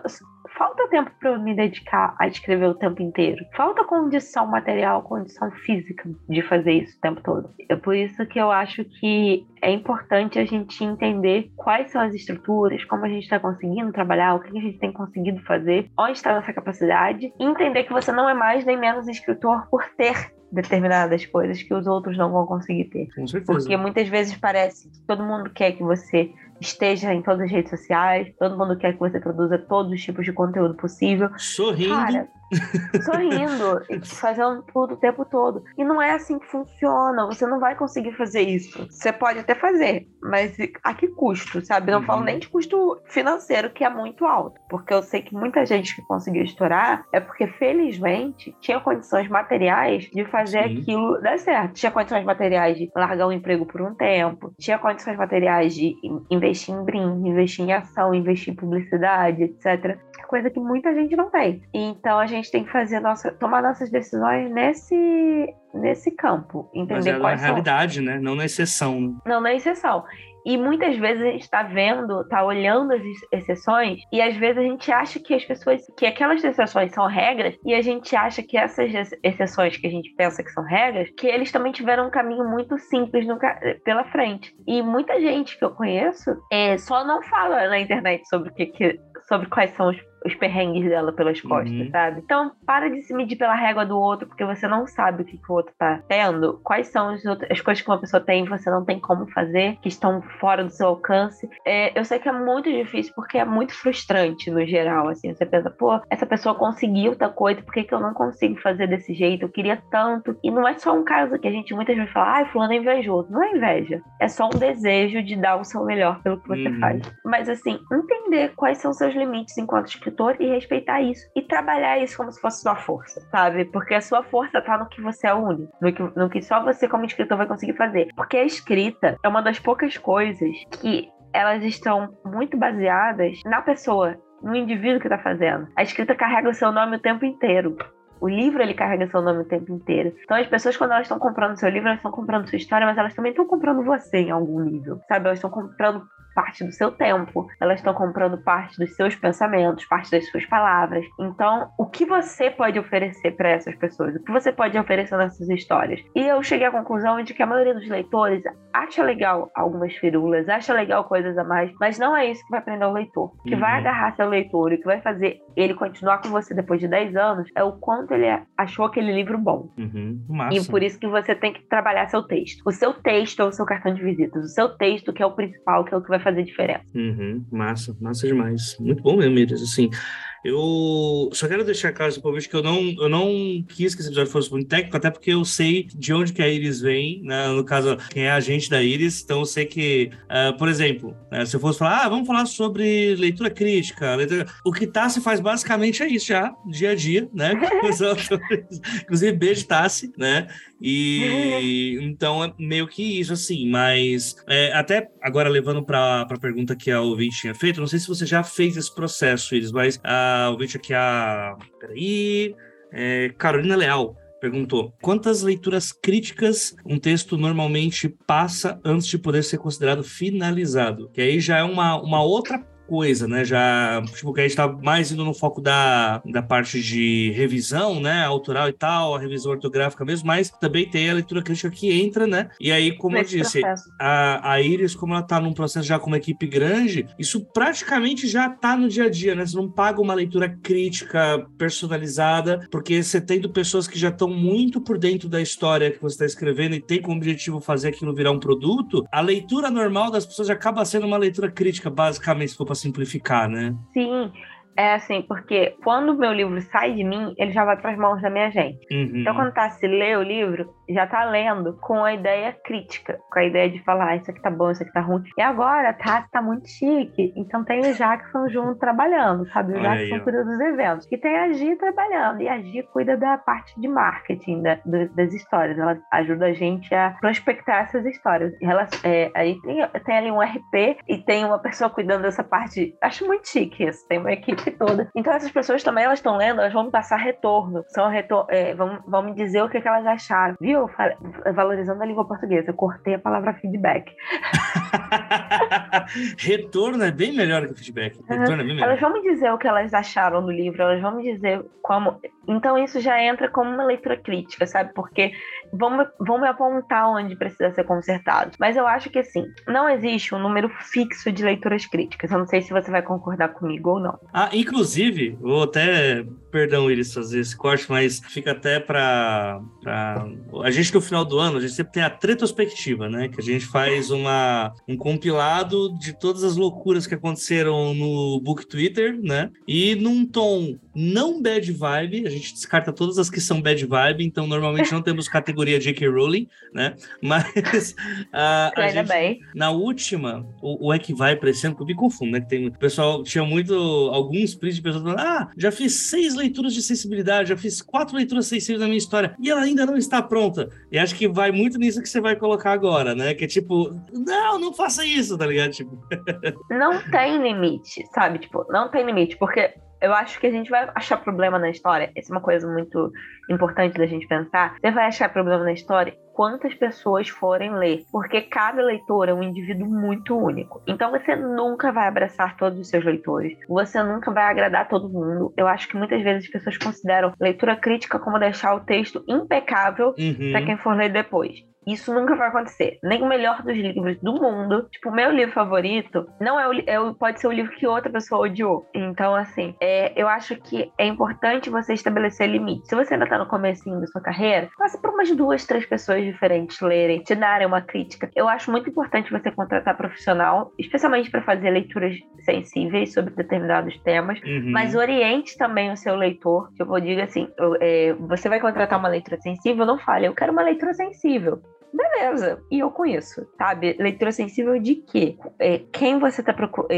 falta tempo para eu me dedicar a escrever o tempo inteiro. Falta condição material, condição física de fazer isso o tempo todo. É por isso que eu acho que é importante a gente entender quais são as estruturas, como a gente está conseguindo trabalhar, o que a gente tem conseguido fazer, onde está a nossa capacidade, e entender que você não é mais nem menos escritor por ter determinadas coisas que os outros não vão conseguir ter. Com certeza. Porque muitas vezes parece que todo mundo quer que você esteja em todas as redes sociais, todo mundo quer que você produza todos os tipos de conteúdo possível. Sorrindo. Cara, sorrindo e fazendo tudo o tempo todo. E não é assim que funciona. Você não vai conseguir fazer isso. Você pode até fazer, mas a que custo, sabe? Não Uhum. falo nem de custo financeiro, que é muito alto. Porque eu sei que muita gente que conseguiu estourar é porque, felizmente, tinha condições materiais de fazer Sim. aquilo dar certo. Tinha condições materiais de largar o emprego por um tempo, tinha condições materiais de in- investir em brinde, investir em ação, investir em publicidade, etc coisa que muita gente não tem. Então a gente tem que fazer nossa, tomar nossas decisões nesse nesse campo, entender na quais são, realidade, né? Não na exceção. né? não na exceção. E muitas vezes a gente está vendo, está olhando as ex- exceções, e às vezes a gente acha que as pessoas, que aquelas exceções são regras, e a gente acha que essas ex- exceções que a gente pensa que são regras, que eles também tiveram um caminho muito simples no pela frente. E muita gente que eu conheço é, só não fala na internet sobre o que, que- sobre quais são os os perrengues dela pelas costas, Uhum. sabe? Então, para de se medir pela régua do outro, porque você não sabe o que, que o outro tá tendo, quais são as, outras, as coisas que uma pessoa tem e você não tem como fazer, que estão fora do seu alcance. É, eu sei que é muito difícil, porque é muito frustrante no geral, assim. Você pensa, pô, essa pessoa conseguiu tal coisa, por que, que eu não consigo fazer desse jeito? Eu queria tanto. E não é só um caso que a gente muitas vezes fala, ai, fulano é invejoso. Não é inveja. É só um desejo de dar o seu melhor pelo que você Uhum. faz. Mas, assim, entender quais são seus limites enquanto escritor e respeitar isso. E trabalhar isso como se fosse sua força, sabe? Porque a sua força tá no que você é único, no que, no que só você, como escritor, vai conseguir fazer. Porque a escrita é uma das poucas coisas que elas estão muito baseadas na pessoa, no indivíduo que tá fazendo. A escrita carrega o seu nome o tempo inteiro. O livro ele carrega seu nome o tempo inteiro. Então as pessoas quando elas estão comprando seu livro, elas estão comprando sua história, mas elas também estão comprando você em algum nível, sabe? Elas estão comprando parte do seu tempo, elas estão comprando parte dos seus pensamentos, parte das suas palavras. Então, o que você pode oferecer para essas pessoas? O que você pode oferecer nessas histórias? E eu cheguei à conclusão de que a maioria dos leitores acha legal algumas firulas, acha legal coisas a mais, mas não é isso que vai prender o leitor. O que vai Uhum. agarrar seu leitor e o que vai fazer ele continuar com você depois de 10 anos é o quanto ele achou aquele livro bom. Uhum. E por isso que você tem que trabalhar seu texto. O seu texto é o seu cartão de visitas. O seu texto que é o principal, que é o que vai fazer diferença. Uhum, massa, massa demais. Muito bom mesmo. Assim, eu só quero deixar claro esse convite que eu não, eu não quis que esse episódio fosse muito técnico, até porque eu sei de onde que a Iris vem, né? no caso, quem é a agente da Iris, então eu sei que, ah, por exemplo, né, se eu fosse falar, ah, vamos falar sobre leitura crítica, leitura... o que Tassi faz basicamente é isso já, dia a dia, né? *laughs* Inclusive, beijo, Tassi, né? E então é meio que isso, assim, mas é, até agora levando para a pergunta que a ouvinte tinha feito, não sei se você já fez esse processo, Iris, mas a ouvinte aqui, a. Peraí. É, Carolina Leal. Perguntou: quantas leituras críticas um texto normalmente passa antes de poder ser considerado finalizado? Que aí já é uma, uma outra coisa, né? Já, tipo, que a gente tá mais indo no foco da, da parte de revisão, né? Autoral e tal, a revisão ortográfica mesmo, mas também tem a leitura crítica que entra, né? E aí, como eu disse, processo. a, a Iris, como ela tá num processo já com uma equipe grande, isso praticamente já tá no dia a dia, né? Você não paga uma leitura crítica personalizada, porque você tendo pessoas que já estão muito por dentro da história que você está escrevendo e tem como objetivo fazer aquilo virar um produto, a leitura normal das pessoas já acaba sendo uma leitura crítica, basicamente, se for para simplificar, né? Sim. É assim, porque quando o meu livro sai de mim, ele já vai para as mãos da minha gente. Uhum. Então, quando tá se lê o livro, já tá lendo com a ideia crítica, com a ideia de falar, ah, isso aqui tá bom, isso aqui tá ruim. E agora, tá, tá muito chique. Então tem o Jackson junto trabalhando, sabe? O Jackson aí, cuida dos eventos. E tem a Gi trabalhando. E a Gi cuida da parte de marketing da- do- das histórias. Ela ajuda a gente a prospectar essas histórias. Ela, é, aí tem, tem ali um RP e tem uma pessoa cuidando dessa parte. Acho muito chique isso. Tem uma equipe toda. Então essas pessoas também, elas estão lendo, elas vão me passar retorno. São retor é, vão, vão me dizer o que, que elas acharam. Viu? Valorizando a língua portuguesa. Eu cortei a palavra feedback. *laughs* Retorno é bem melhor que feedback. Retorno é bem melhor. Elas vão me dizer o que elas acharam do livro, elas vão me dizer como. Então isso já entra como uma leitura crítica, sabe? Porque vão me, vão me apontar onde precisa ser consertado. Mas eu acho que assim, não existe um número fixo de leituras críticas. Eu não sei se você vai concordar comigo ou não. Ah, inclusive, vou até, perdão, Iris, fazer esse corte, mas fica até para a gente no final do ano, a gente sempre tem a retrospectiva, né? Que a gente faz uma, um compilado de todas as loucuras que aconteceram no Book Twitter, né? E num tom não bad vibe, a gente descarta todas as que são bad vibe, então normalmente não temos categoria J.K. Rowling, né? Mas *laughs* a Ainda gente bem. na última, o, o é que vai para esse ano, que eu me confundo, né? Que tem, o pessoal tinha muito, alguns prints de pessoas falando: ah, já fiz seis leituras de sensibilidade, já fiz quatro leituras sensíveis na minha história e ela ainda não está pronta. E acho que vai muito nisso que você vai colocar agora, né? Que é tipo, não, não faça isso, tá ligado? Tipo, *laughs* Não tem limite, sabe? Tipo, não tem limite, porque eu acho que a gente vai achar problema na história. Essa é uma coisa muito importante da gente pensar. Você vai achar problema na história quantas pessoas forem ler, porque cada leitor é um indivíduo muito único. Então você nunca vai abraçar todos os seus leitores, você nunca vai agradar todo mundo. Eu acho que muitas vezes as pessoas consideram leitura crítica como deixar o texto impecável uhum. para quem for ler depois. Isso nunca vai acontecer. Nem o melhor dos livros do mundo. Tipo, o meu livro favorito não é o, é o- pode ser o livro que outra pessoa odiou. Então, assim, é, eu acho que é importante você estabelecer limites. Se você ainda tá no comecinho da sua carreira, passa por umas duas, três pessoas diferentes lerem, te darem uma crítica. Eu acho muito importante você contratar profissional, especialmente para fazer leituras sensíveis sobre determinados temas. Uhum. Mas oriente também o seu leitor. Tipo, eu digo assim: eu- é, você vai contratar uma leitura sensível, não fale, eu quero uma leitura sensível. Beleza, e eu isso, sabe? Leitura sensível de quê? É, quem você tá procurando.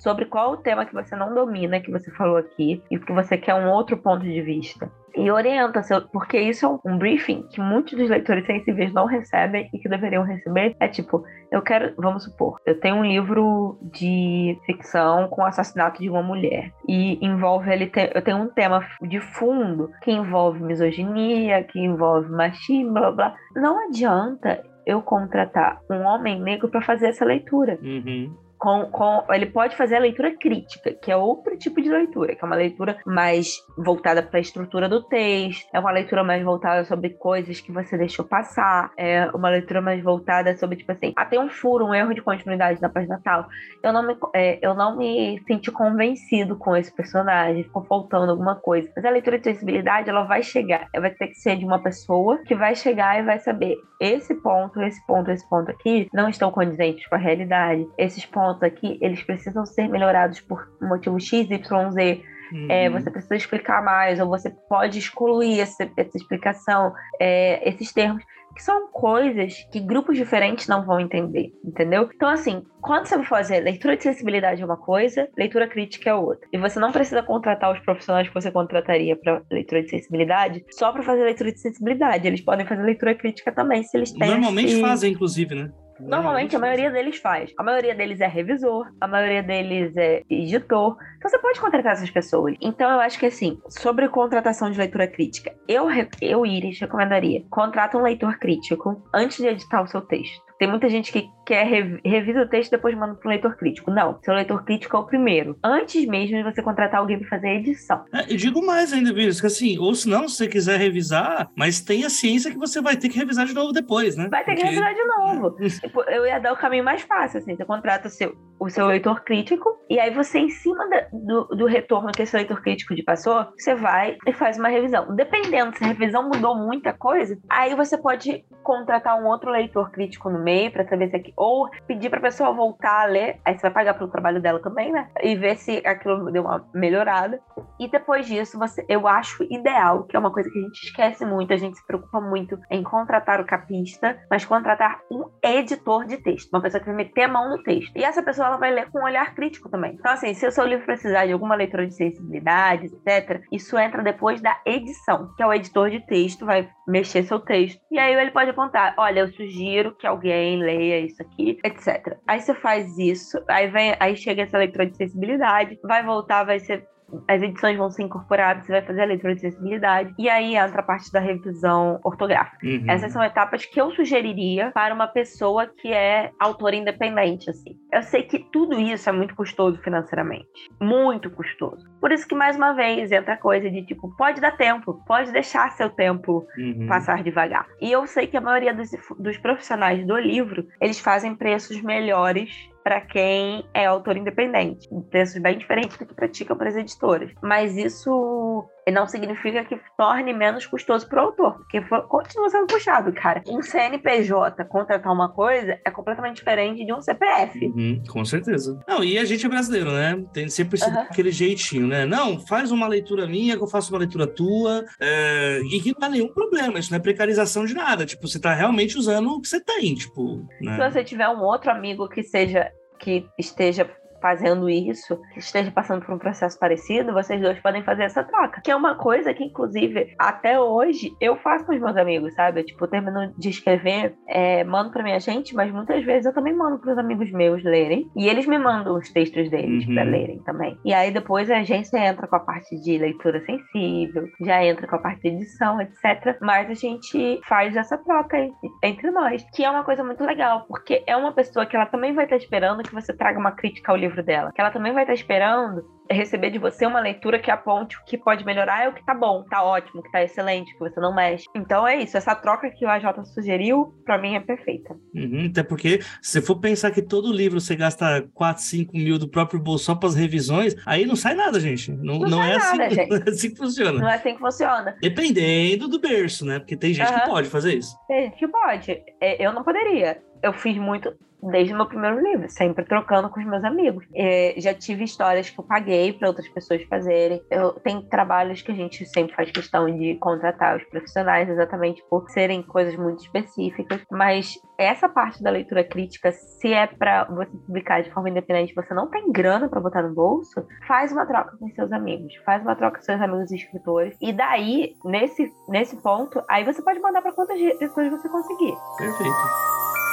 sobre qual o tema que você não domina, que você falou aqui, e que você quer um outro ponto de vista. E orienta, porque isso é um, um briefing que muitos dos leitores sensíveis não recebem e que deveriam receber. É tipo, eu quero, vamos supor, eu tenho um livro de ficção com o assassinato de uma mulher. E envolve ele, te- eu tenho um tema de fundo que envolve misoginia, que envolve machismo, blá blá. Não adianta eu contratar um homem negro para fazer essa leitura. Uhum. Com, com, ele pode fazer a leitura crítica, que é outro tipo de leitura, que é uma leitura mais voltada para a estrutura do texto, é uma leitura mais voltada sobre coisas que você deixou passar, é uma leitura mais voltada sobre, tipo assim, ah, tem um furo, um erro de continuidade na página tal. Eu não me, é, eu não me senti convencido com esse personagem, ficou faltando alguma coisa. Mas a leitura de sensibilidade, ela vai chegar, vai ter que ser de uma pessoa que vai chegar e vai saber esse ponto, esse ponto, esse ponto aqui não estão condizentes com a realidade. Esses pontos aqui, eles precisam ser melhorados por motivo X, Y, Z. É, Uhum. você precisa explicar mais, ou você pode excluir essa, essa explicação, é, esses termos, que são coisas que grupos diferentes não vão entender, entendeu? Então, assim, quando você vai fazer leitura de sensibilidade é uma coisa, leitura crítica é outra. E você não precisa contratar os profissionais que você contrataria para leitura de sensibilidade só para fazer leitura de sensibilidade. Eles podem fazer leitura crítica também, se eles têm. Normalmente esse- fazem, inclusive, né? Normalmente a maioria deles faz. A maioria deles é revisor, a maioria deles é editor. Então você pode contratar essas pessoas. Então eu acho que assim, sobre contratação de leitura crítica, eu, eu Iris, recomendaria: contrata um leitor crítico antes de editar o seu texto. Tem muita gente que quer rev- revisa o texto e depois manda para um leitor crítico. Não, seu leitor crítico é o primeiro. Antes mesmo de você contratar alguém para fazer a edição. É, eu digo mais ainda, Vírus, que assim, ou se não, se você quiser revisar, mas tenha ciência que você vai ter que revisar de novo depois, né? Vai ter que Porque- revisar de novo. Tipo, Eu ia dar o caminho mais fácil, assim. Você contrata o seu, o seu leitor crítico, e aí você, em cima da- do, do retorno que esse leitor crítico te passou, você vai e faz uma revisão. Dependendo, se a revisão mudou muita coisa, aí você pode contratar um outro leitor crítico no e-mail para saber se. Ou pedir pra pessoa voltar a ler. Aí você vai pagar pelo trabalho dela também, né? E ver se aquilo deu uma melhorada. E depois disso, você, eu acho ideal, que é uma coisa que a gente esquece muito, a gente se preocupa muito em contratar o capista, mas contratar um editor de texto, uma pessoa que vai meter a mão no texto. E essa pessoa ela vai ler com um olhar crítico também. Então, assim, se o seu livro precisar de alguma leitura de sensibilidade, etc., isso entra depois da edição, que é o editor de texto, vai mexer seu texto. E aí ele pode apontar: olha, eu sugiro que alguém leia isso aqui, etc. Aí você faz isso, aí vem, aí chega essa leitura de sensibilidade, vai voltar, vai ser as edições vão ser incorporadas, você vai fazer a leitura de acessibilidade, e aí entra a parte da revisão ortográfica. Uhum. Essas são etapas que eu sugeriria para uma pessoa que é autora independente, assim. Eu sei que tudo isso é muito custoso financeiramente. Muito custoso. Por isso que, mais uma vez, entra a coisa de, tipo, pode dar tempo, pode deixar seu tempo uhum. passar devagar. E eu sei que a maioria dos, dos profissionais do livro, eles fazem preços melhores para quem é autor independente. Preços bem diferentes do que praticam para as editoras. Mas isso não significa que torne menos custoso para o autor, porque continua sendo puxado, cara. Um CNPJ contratar uma coisa é completamente diferente de um CPF. Uhum, com certeza. Não, e a gente é brasileiro, né? Tem sempre uhum. aquele jeitinho, né? Não, faz uma leitura minha, que eu faço uma leitura tua, é... e que não há nenhum problema, isso não é precarização de nada. Tipo, você está realmente usando o que você tem, tipo. Né? Se você tiver um outro amigo que seja que esteja fazendo isso, que esteja passando por um processo parecido, vocês dois podem fazer essa troca. Que é uma coisa que, inclusive, até hoje eu faço com os meus amigos, sabe? Eu, tipo, eu termino de escrever, é, mando pra minha gente, mas muitas vezes eu também mando pros amigos meus lerem. E eles me mandam os textos deles uhum. pra lerem também. E aí depois a agência entra com a parte de leitura sensível, já entra com a parte de edição, etc. Mas a gente faz essa troca entre nós, que é uma coisa muito legal, porque é uma pessoa que ela também vai estar esperando que você traga uma crítica ao livro livro dela. Que ela também vai estar esperando receber de você uma leitura que aponte o que pode melhorar é o que tá bom, tá ótimo, que tá excelente, que você não mexe. Então é isso, essa troca que o AJ sugeriu, para mim é perfeita. Uhum, até porque, se for pensar que todo livro você gasta 4, 5 mil do próprio bolso só para as revisões, aí não sai nada, gente. Não, não, não é, assim, nada, assim, não *laughs* é assim que funciona. Não é assim que funciona. Dependendo do berço, né? Porque tem gente uhum. que pode fazer isso. Tem gente que pode. É, eu não poderia. Eu fiz muito desde o meu primeiro livro, sempre trocando com os meus amigos. É, já tive histórias que eu paguei para outras pessoas fazerem. Eu tenho trabalhos que a gente sempre faz questão de contratar os profissionais, exatamente por serem coisas muito específicas. Mas essa parte da leitura crítica, se é para você publicar de forma independente, você não tem grana para botar no bolso, faz uma troca com seus amigos, faz uma troca com seus amigos escritores. E daí, nesse, nesse ponto, aí você pode mandar para quantas pessoas você conseguir. Perfeito.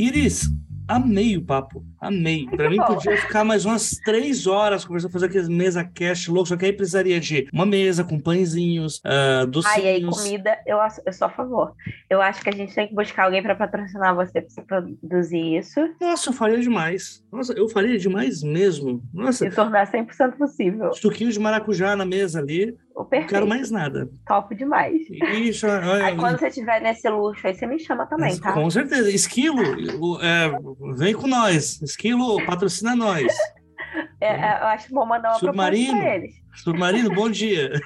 Iris, amei o papo. Amei. Para mim, podia ficar mais umas três horas conversando, fazer aqueles mesa cash louco, só que aí precisaria de uma mesa com pãezinhos, uh, docinhos. Ai, aí, comida, eu, eu sou a favor. Eu acho que a gente tem que buscar alguém para patrocinar você para você produzir isso. Nossa, eu faria demais. Nossa, eu faria demais mesmo. Nossa. E tornar 100% possível. Suquinho de maracujá na mesa ali. Não quero mais nada. Top demais. Isso, olha, aí quando você estiver nesse luxo, aí você me chama também, tá? Com certeza. Esquilo, é, vem com nós. Esquilo, patrocina nós. É, é, eu acho bom mandar uma Submarino, proposta pra eles. Submarino, bom dia. *laughs*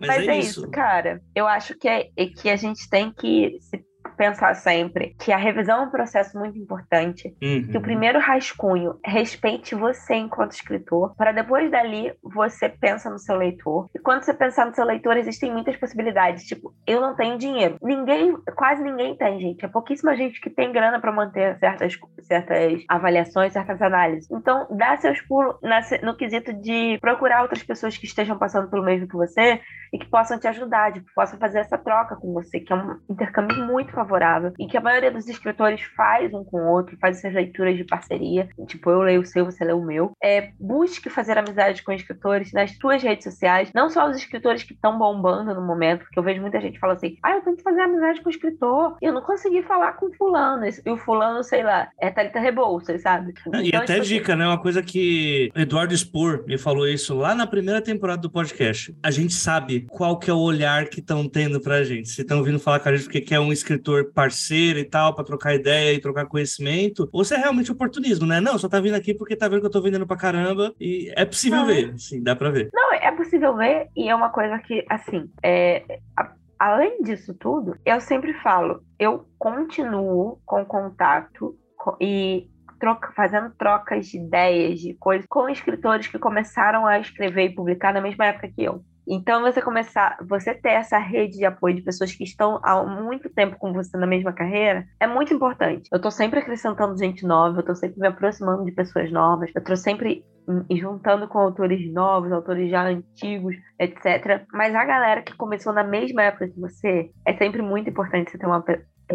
Mas, Mas é, é isso. isso. cara. Eu acho que, é, que a gente tem que se pensar sempre que a revisão é um processo muito importante, uhum. que o primeiro rascunho respeite você enquanto escritor, para depois dali você pensa no seu leitor. E quando você pensar no seu leitor, existem muitas possibilidades. Tipo, eu não tenho dinheiro. Ninguém, quase ninguém tem, gente. É pouquíssima gente que tem grana para manter certas, certas avaliações, certas análises. Então, dá seus pulos no quesito de procurar outras pessoas que estejam passando pelo mesmo que você e que possam te ajudar, que possam fazer essa troca com você, que é um intercâmbio muito favorável e que a maioria dos escritores faz um com o outro, faz essas leituras de parceria. Tipo, eu leio o seu, você lê o meu. É, busque fazer amizade com escritores nas suas redes sociais, não só os escritores que estão bombando no momento, porque eu vejo muita gente falando assim: ah, eu tenho que fazer amizade com o escritor, e eu não consegui falar com fulano, e o fulano, sei lá, é Thalita Rebouças, sabe? Então, e até tipo, dica, né? Uma coisa que Eduardo Spor me falou isso lá na primeira temporada do podcast. A gente sabe qual que é o olhar que estão tendo pra gente. Se estão ouvindo falar com a gente porque quer um escritor parceiro e tal, para trocar ideia e trocar conhecimento, ou se é realmente oportunismo, né? Não, só tá vindo aqui porque tá vendo que eu tô vendendo pra caramba e é possível não, ver, sim, dá pra ver. Não, é possível ver e é uma coisa que, assim, é, a, além disso tudo, eu sempre falo, eu continuo com contato com, e troca, fazendo trocas de ideias, de coisas, com escritores que começaram a escrever e publicar na mesma época que eu. Então, você começar, você ter essa rede de apoio de pessoas que estão há muito tempo com você na mesma carreira é muito importante. Eu estou sempre acrescentando gente nova, eu estou sempre me aproximando de pessoas novas, eu estou sempre juntando com autores novos, autores já antigos, etc. Mas a galera que começou na mesma época que você, é sempre muito importante você ter uma,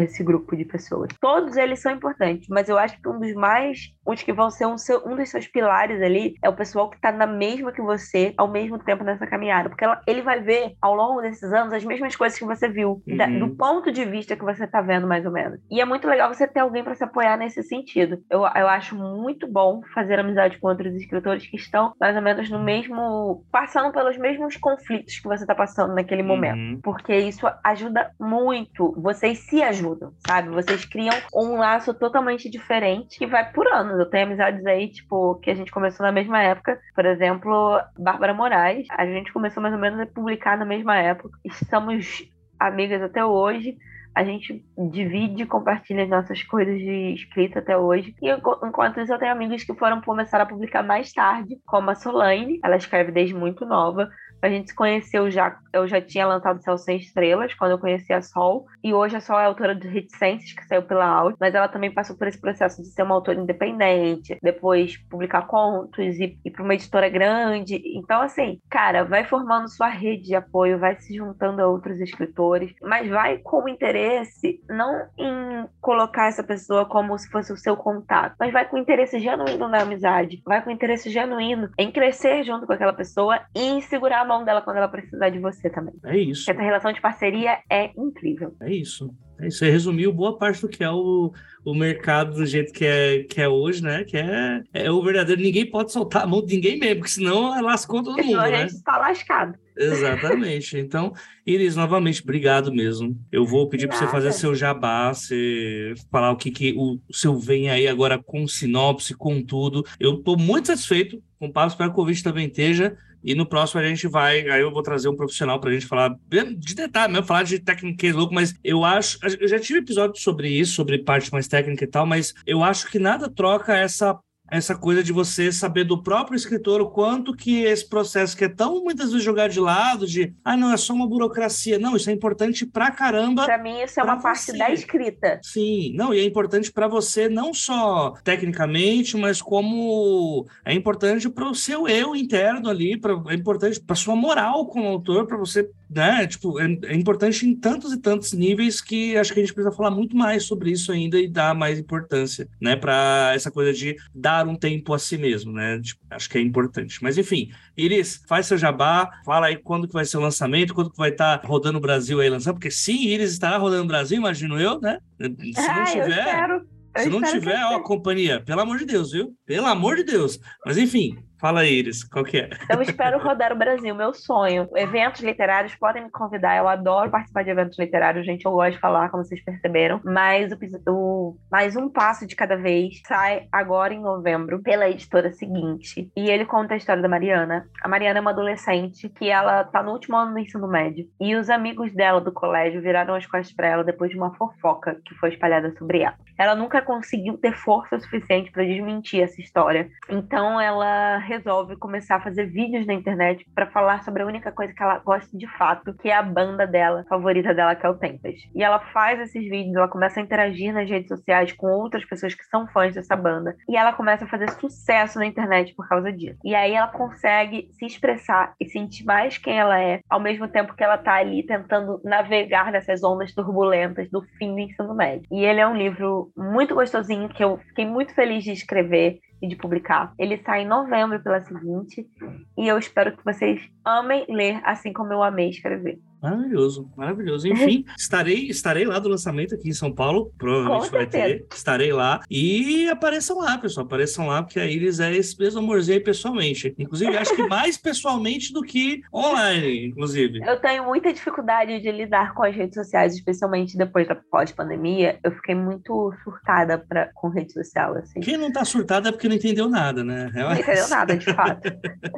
esse grupo de pessoas. Todos eles são importantes, mas eu acho que um dos mais, os que vão ser um, seu, um dos seus pilares ali, é o pessoal que está na mesma que você, ao mesmo tempo nessa caminhada. Porque ela, ele vai ver, ao longo desses anos, as mesmas coisas que você viu, uhum. da, do ponto de vista que você está vendo, mais ou menos. E é muito legal você ter alguém para se apoiar nesse sentido. Eu, eu acho muito bom fazer amizade com outros escritores que estão, mais ou menos, no mesmo. passando pelos mesmos conflitos que você está passando naquele momento. Uhum. Porque isso ajuda muito. Vocês se ajudam sabe? Vocês criam um laço totalmente diferente que vai por anos. Eu tenho amizades aí, tipo, que a gente começou na mesma época. Por exemplo, Bárbara Moraes. A gente começou mais ou menos a publicar na mesma época. Estamos amigas até hoje. A gente divide e compartilha as nossas coisas de escrita até hoje. E enquanto isso, eu tenho amigos que foram começar a publicar mais tarde, como a Solane. Ela escreve desde muito nova. A gente se conheceu já, eu já tinha lançado Céu Sem Estrelas, quando eu conheci a Sol, e hoje a Sol é autora de Reticências, que saiu pela Audi, mas ela também passou por esse processo de ser uma autora independente, depois publicar contos e ir para uma editora grande. Então, assim, cara, vai formando sua rede de apoio, vai se juntando a outros escritores, mas vai com interesse, não em colocar essa pessoa como se fosse o seu contato, mas vai com interesse genuíno na amizade, vai com interesse genuíno em crescer junto com aquela pessoa e em segurar mão dela quando ela precisar de você também. É isso. Essa relação de parceria é incrível. É isso. É isso. Você resumiu boa parte do que é o, o mercado do jeito que é, que é hoje, né? Que é, é o verdadeiro. Ninguém pode soltar a mão de ninguém mesmo, porque senão lascou todo mundo. Então a gente está lascado. Exatamente. Então, Iris, novamente, obrigado mesmo. Eu vou pedir para você fazer seu jabá, você falar o que, que o seu vem aí agora com sinopse, com tudo. Eu estou muito satisfeito com o papo, espero que o convite também esteja. E no próximo a gente vai, aí eu vou trazer um profissional para a gente falar de detalhe, mesmo falar de técnica louco, mas eu acho, eu já tive episódio sobre isso, sobre parte mais técnica e tal, mas eu acho que nada troca essa essa coisa de você saber do próprio escritor o quanto que esse processo que é tão muitas vezes jogado de lado, de ah, não, é só uma burocracia. Não, isso é importante pra caramba. Pra mim, isso é uma parte da escrita. Sim, não, e é importante para você não só tecnicamente, mas como é importante para o seu eu interno ali, pra, é importante para sua moral como autor, para você né? Tipo, é, é, importante em tantos e tantos níveis que acho que a gente precisa falar muito mais sobre isso ainda e dar mais importância, né? Para essa coisa de dar um tempo a si mesmo, né? Tipo, acho que é importante. Mas enfim, Iris, faz seu jabá, fala aí quando que vai ser o lançamento, quando que vai estar tá rodando o Brasil aí lançando, porque sim, Iris estará rodando o Brasil, imagino eu, né? Se não ah, tiver. Se não tiver, ó, companhia, pelo amor de Deus, viu? Pelo amor de Deus. Mas enfim, Fala, Iris, qual que é? Eu espero *laughs* rodar o Brasil, meu sonho. Eventos literários podem me convidar, eu adoro participar de eventos literários, gente, eu gosto de falar, como vocês perceberam. Mas o, o mais um passo de cada vez sai agora em novembro pela editora seguinte. E ele conta a história da Mariana. A Mariana é uma adolescente que ela tá no último ano do ensino médio. E os amigos dela do colégio viraram as costas para ela depois de uma fofoca que foi espalhada sobre ela. Ela nunca conseguiu ter força suficiente para desmentir essa história. Então ela resolve começar a fazer vídeos na internet para falar sobre a única coisa que ela gosta de fato, que é a banda dela, favorita dela, que é o Tempest. E ela faz esses vídeos, ela começa a interagir nas redes sociais com outras pessoas que são fãs dessa banda. E ela começa a fazer sucesso na internet por causa disso. E aí ela consegue se expressar e sentir mais quem ela é, ao mesmo tempo que ela tá ali tentando navegar nessas ondas turbulentas do fim do ensino médio. E ele é um livro muito gostosinho que eu fiquei muito feliz de escrever e de publicar. Ele sai em novembro pela seguinte e eu espero que vocês amem ler assim como eu amei escrever. Maravilhoso, maravilhoso. Enfim, estarei, estarei lá do lançamento aqui em São Paulo. Provavelmente vai ter. Estarei lá. E apareçam lá, pessoal. Apareçam lá, porque a Iris é esse mesmo amorzinho aí pessoalmente. Inclusive, acho que mais *laughs* pessoalmente do que online, inclusive. Eu tenho muita dificuldade de lidar com as redes sociais, especialmente depois da pós-pandemia. Eu fiquei muito surtada pra, com rede social, assim. Quem não tá surtada é porque não entendeu nada, né? Não entendeu nada, de fato.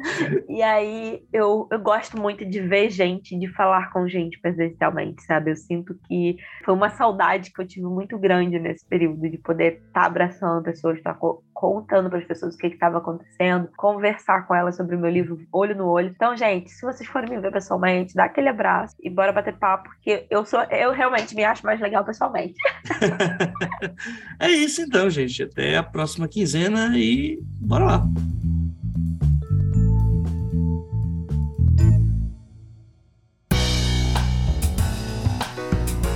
*laughs* e aí, eu, eu gosto muito de ver gente, de falar com gente presencialmente, sabe? Eu sinto que foi uma saudade que eu tive muito grande nesse período de poder estar tá abraçando pessoas, estar tá co contando para as pessoas o que estava acontecendo, conversar com elas sobre o meu livro olho no olho. Então, gente, se vocês forem me ver pessoalmente, dá aquele abraço e bora bater papo, porque eu sou, eu realmente me acho mais legal pessoalmente. *laughs* *laughs* é isso então, gente. Até a próxima quinzena e bora lá.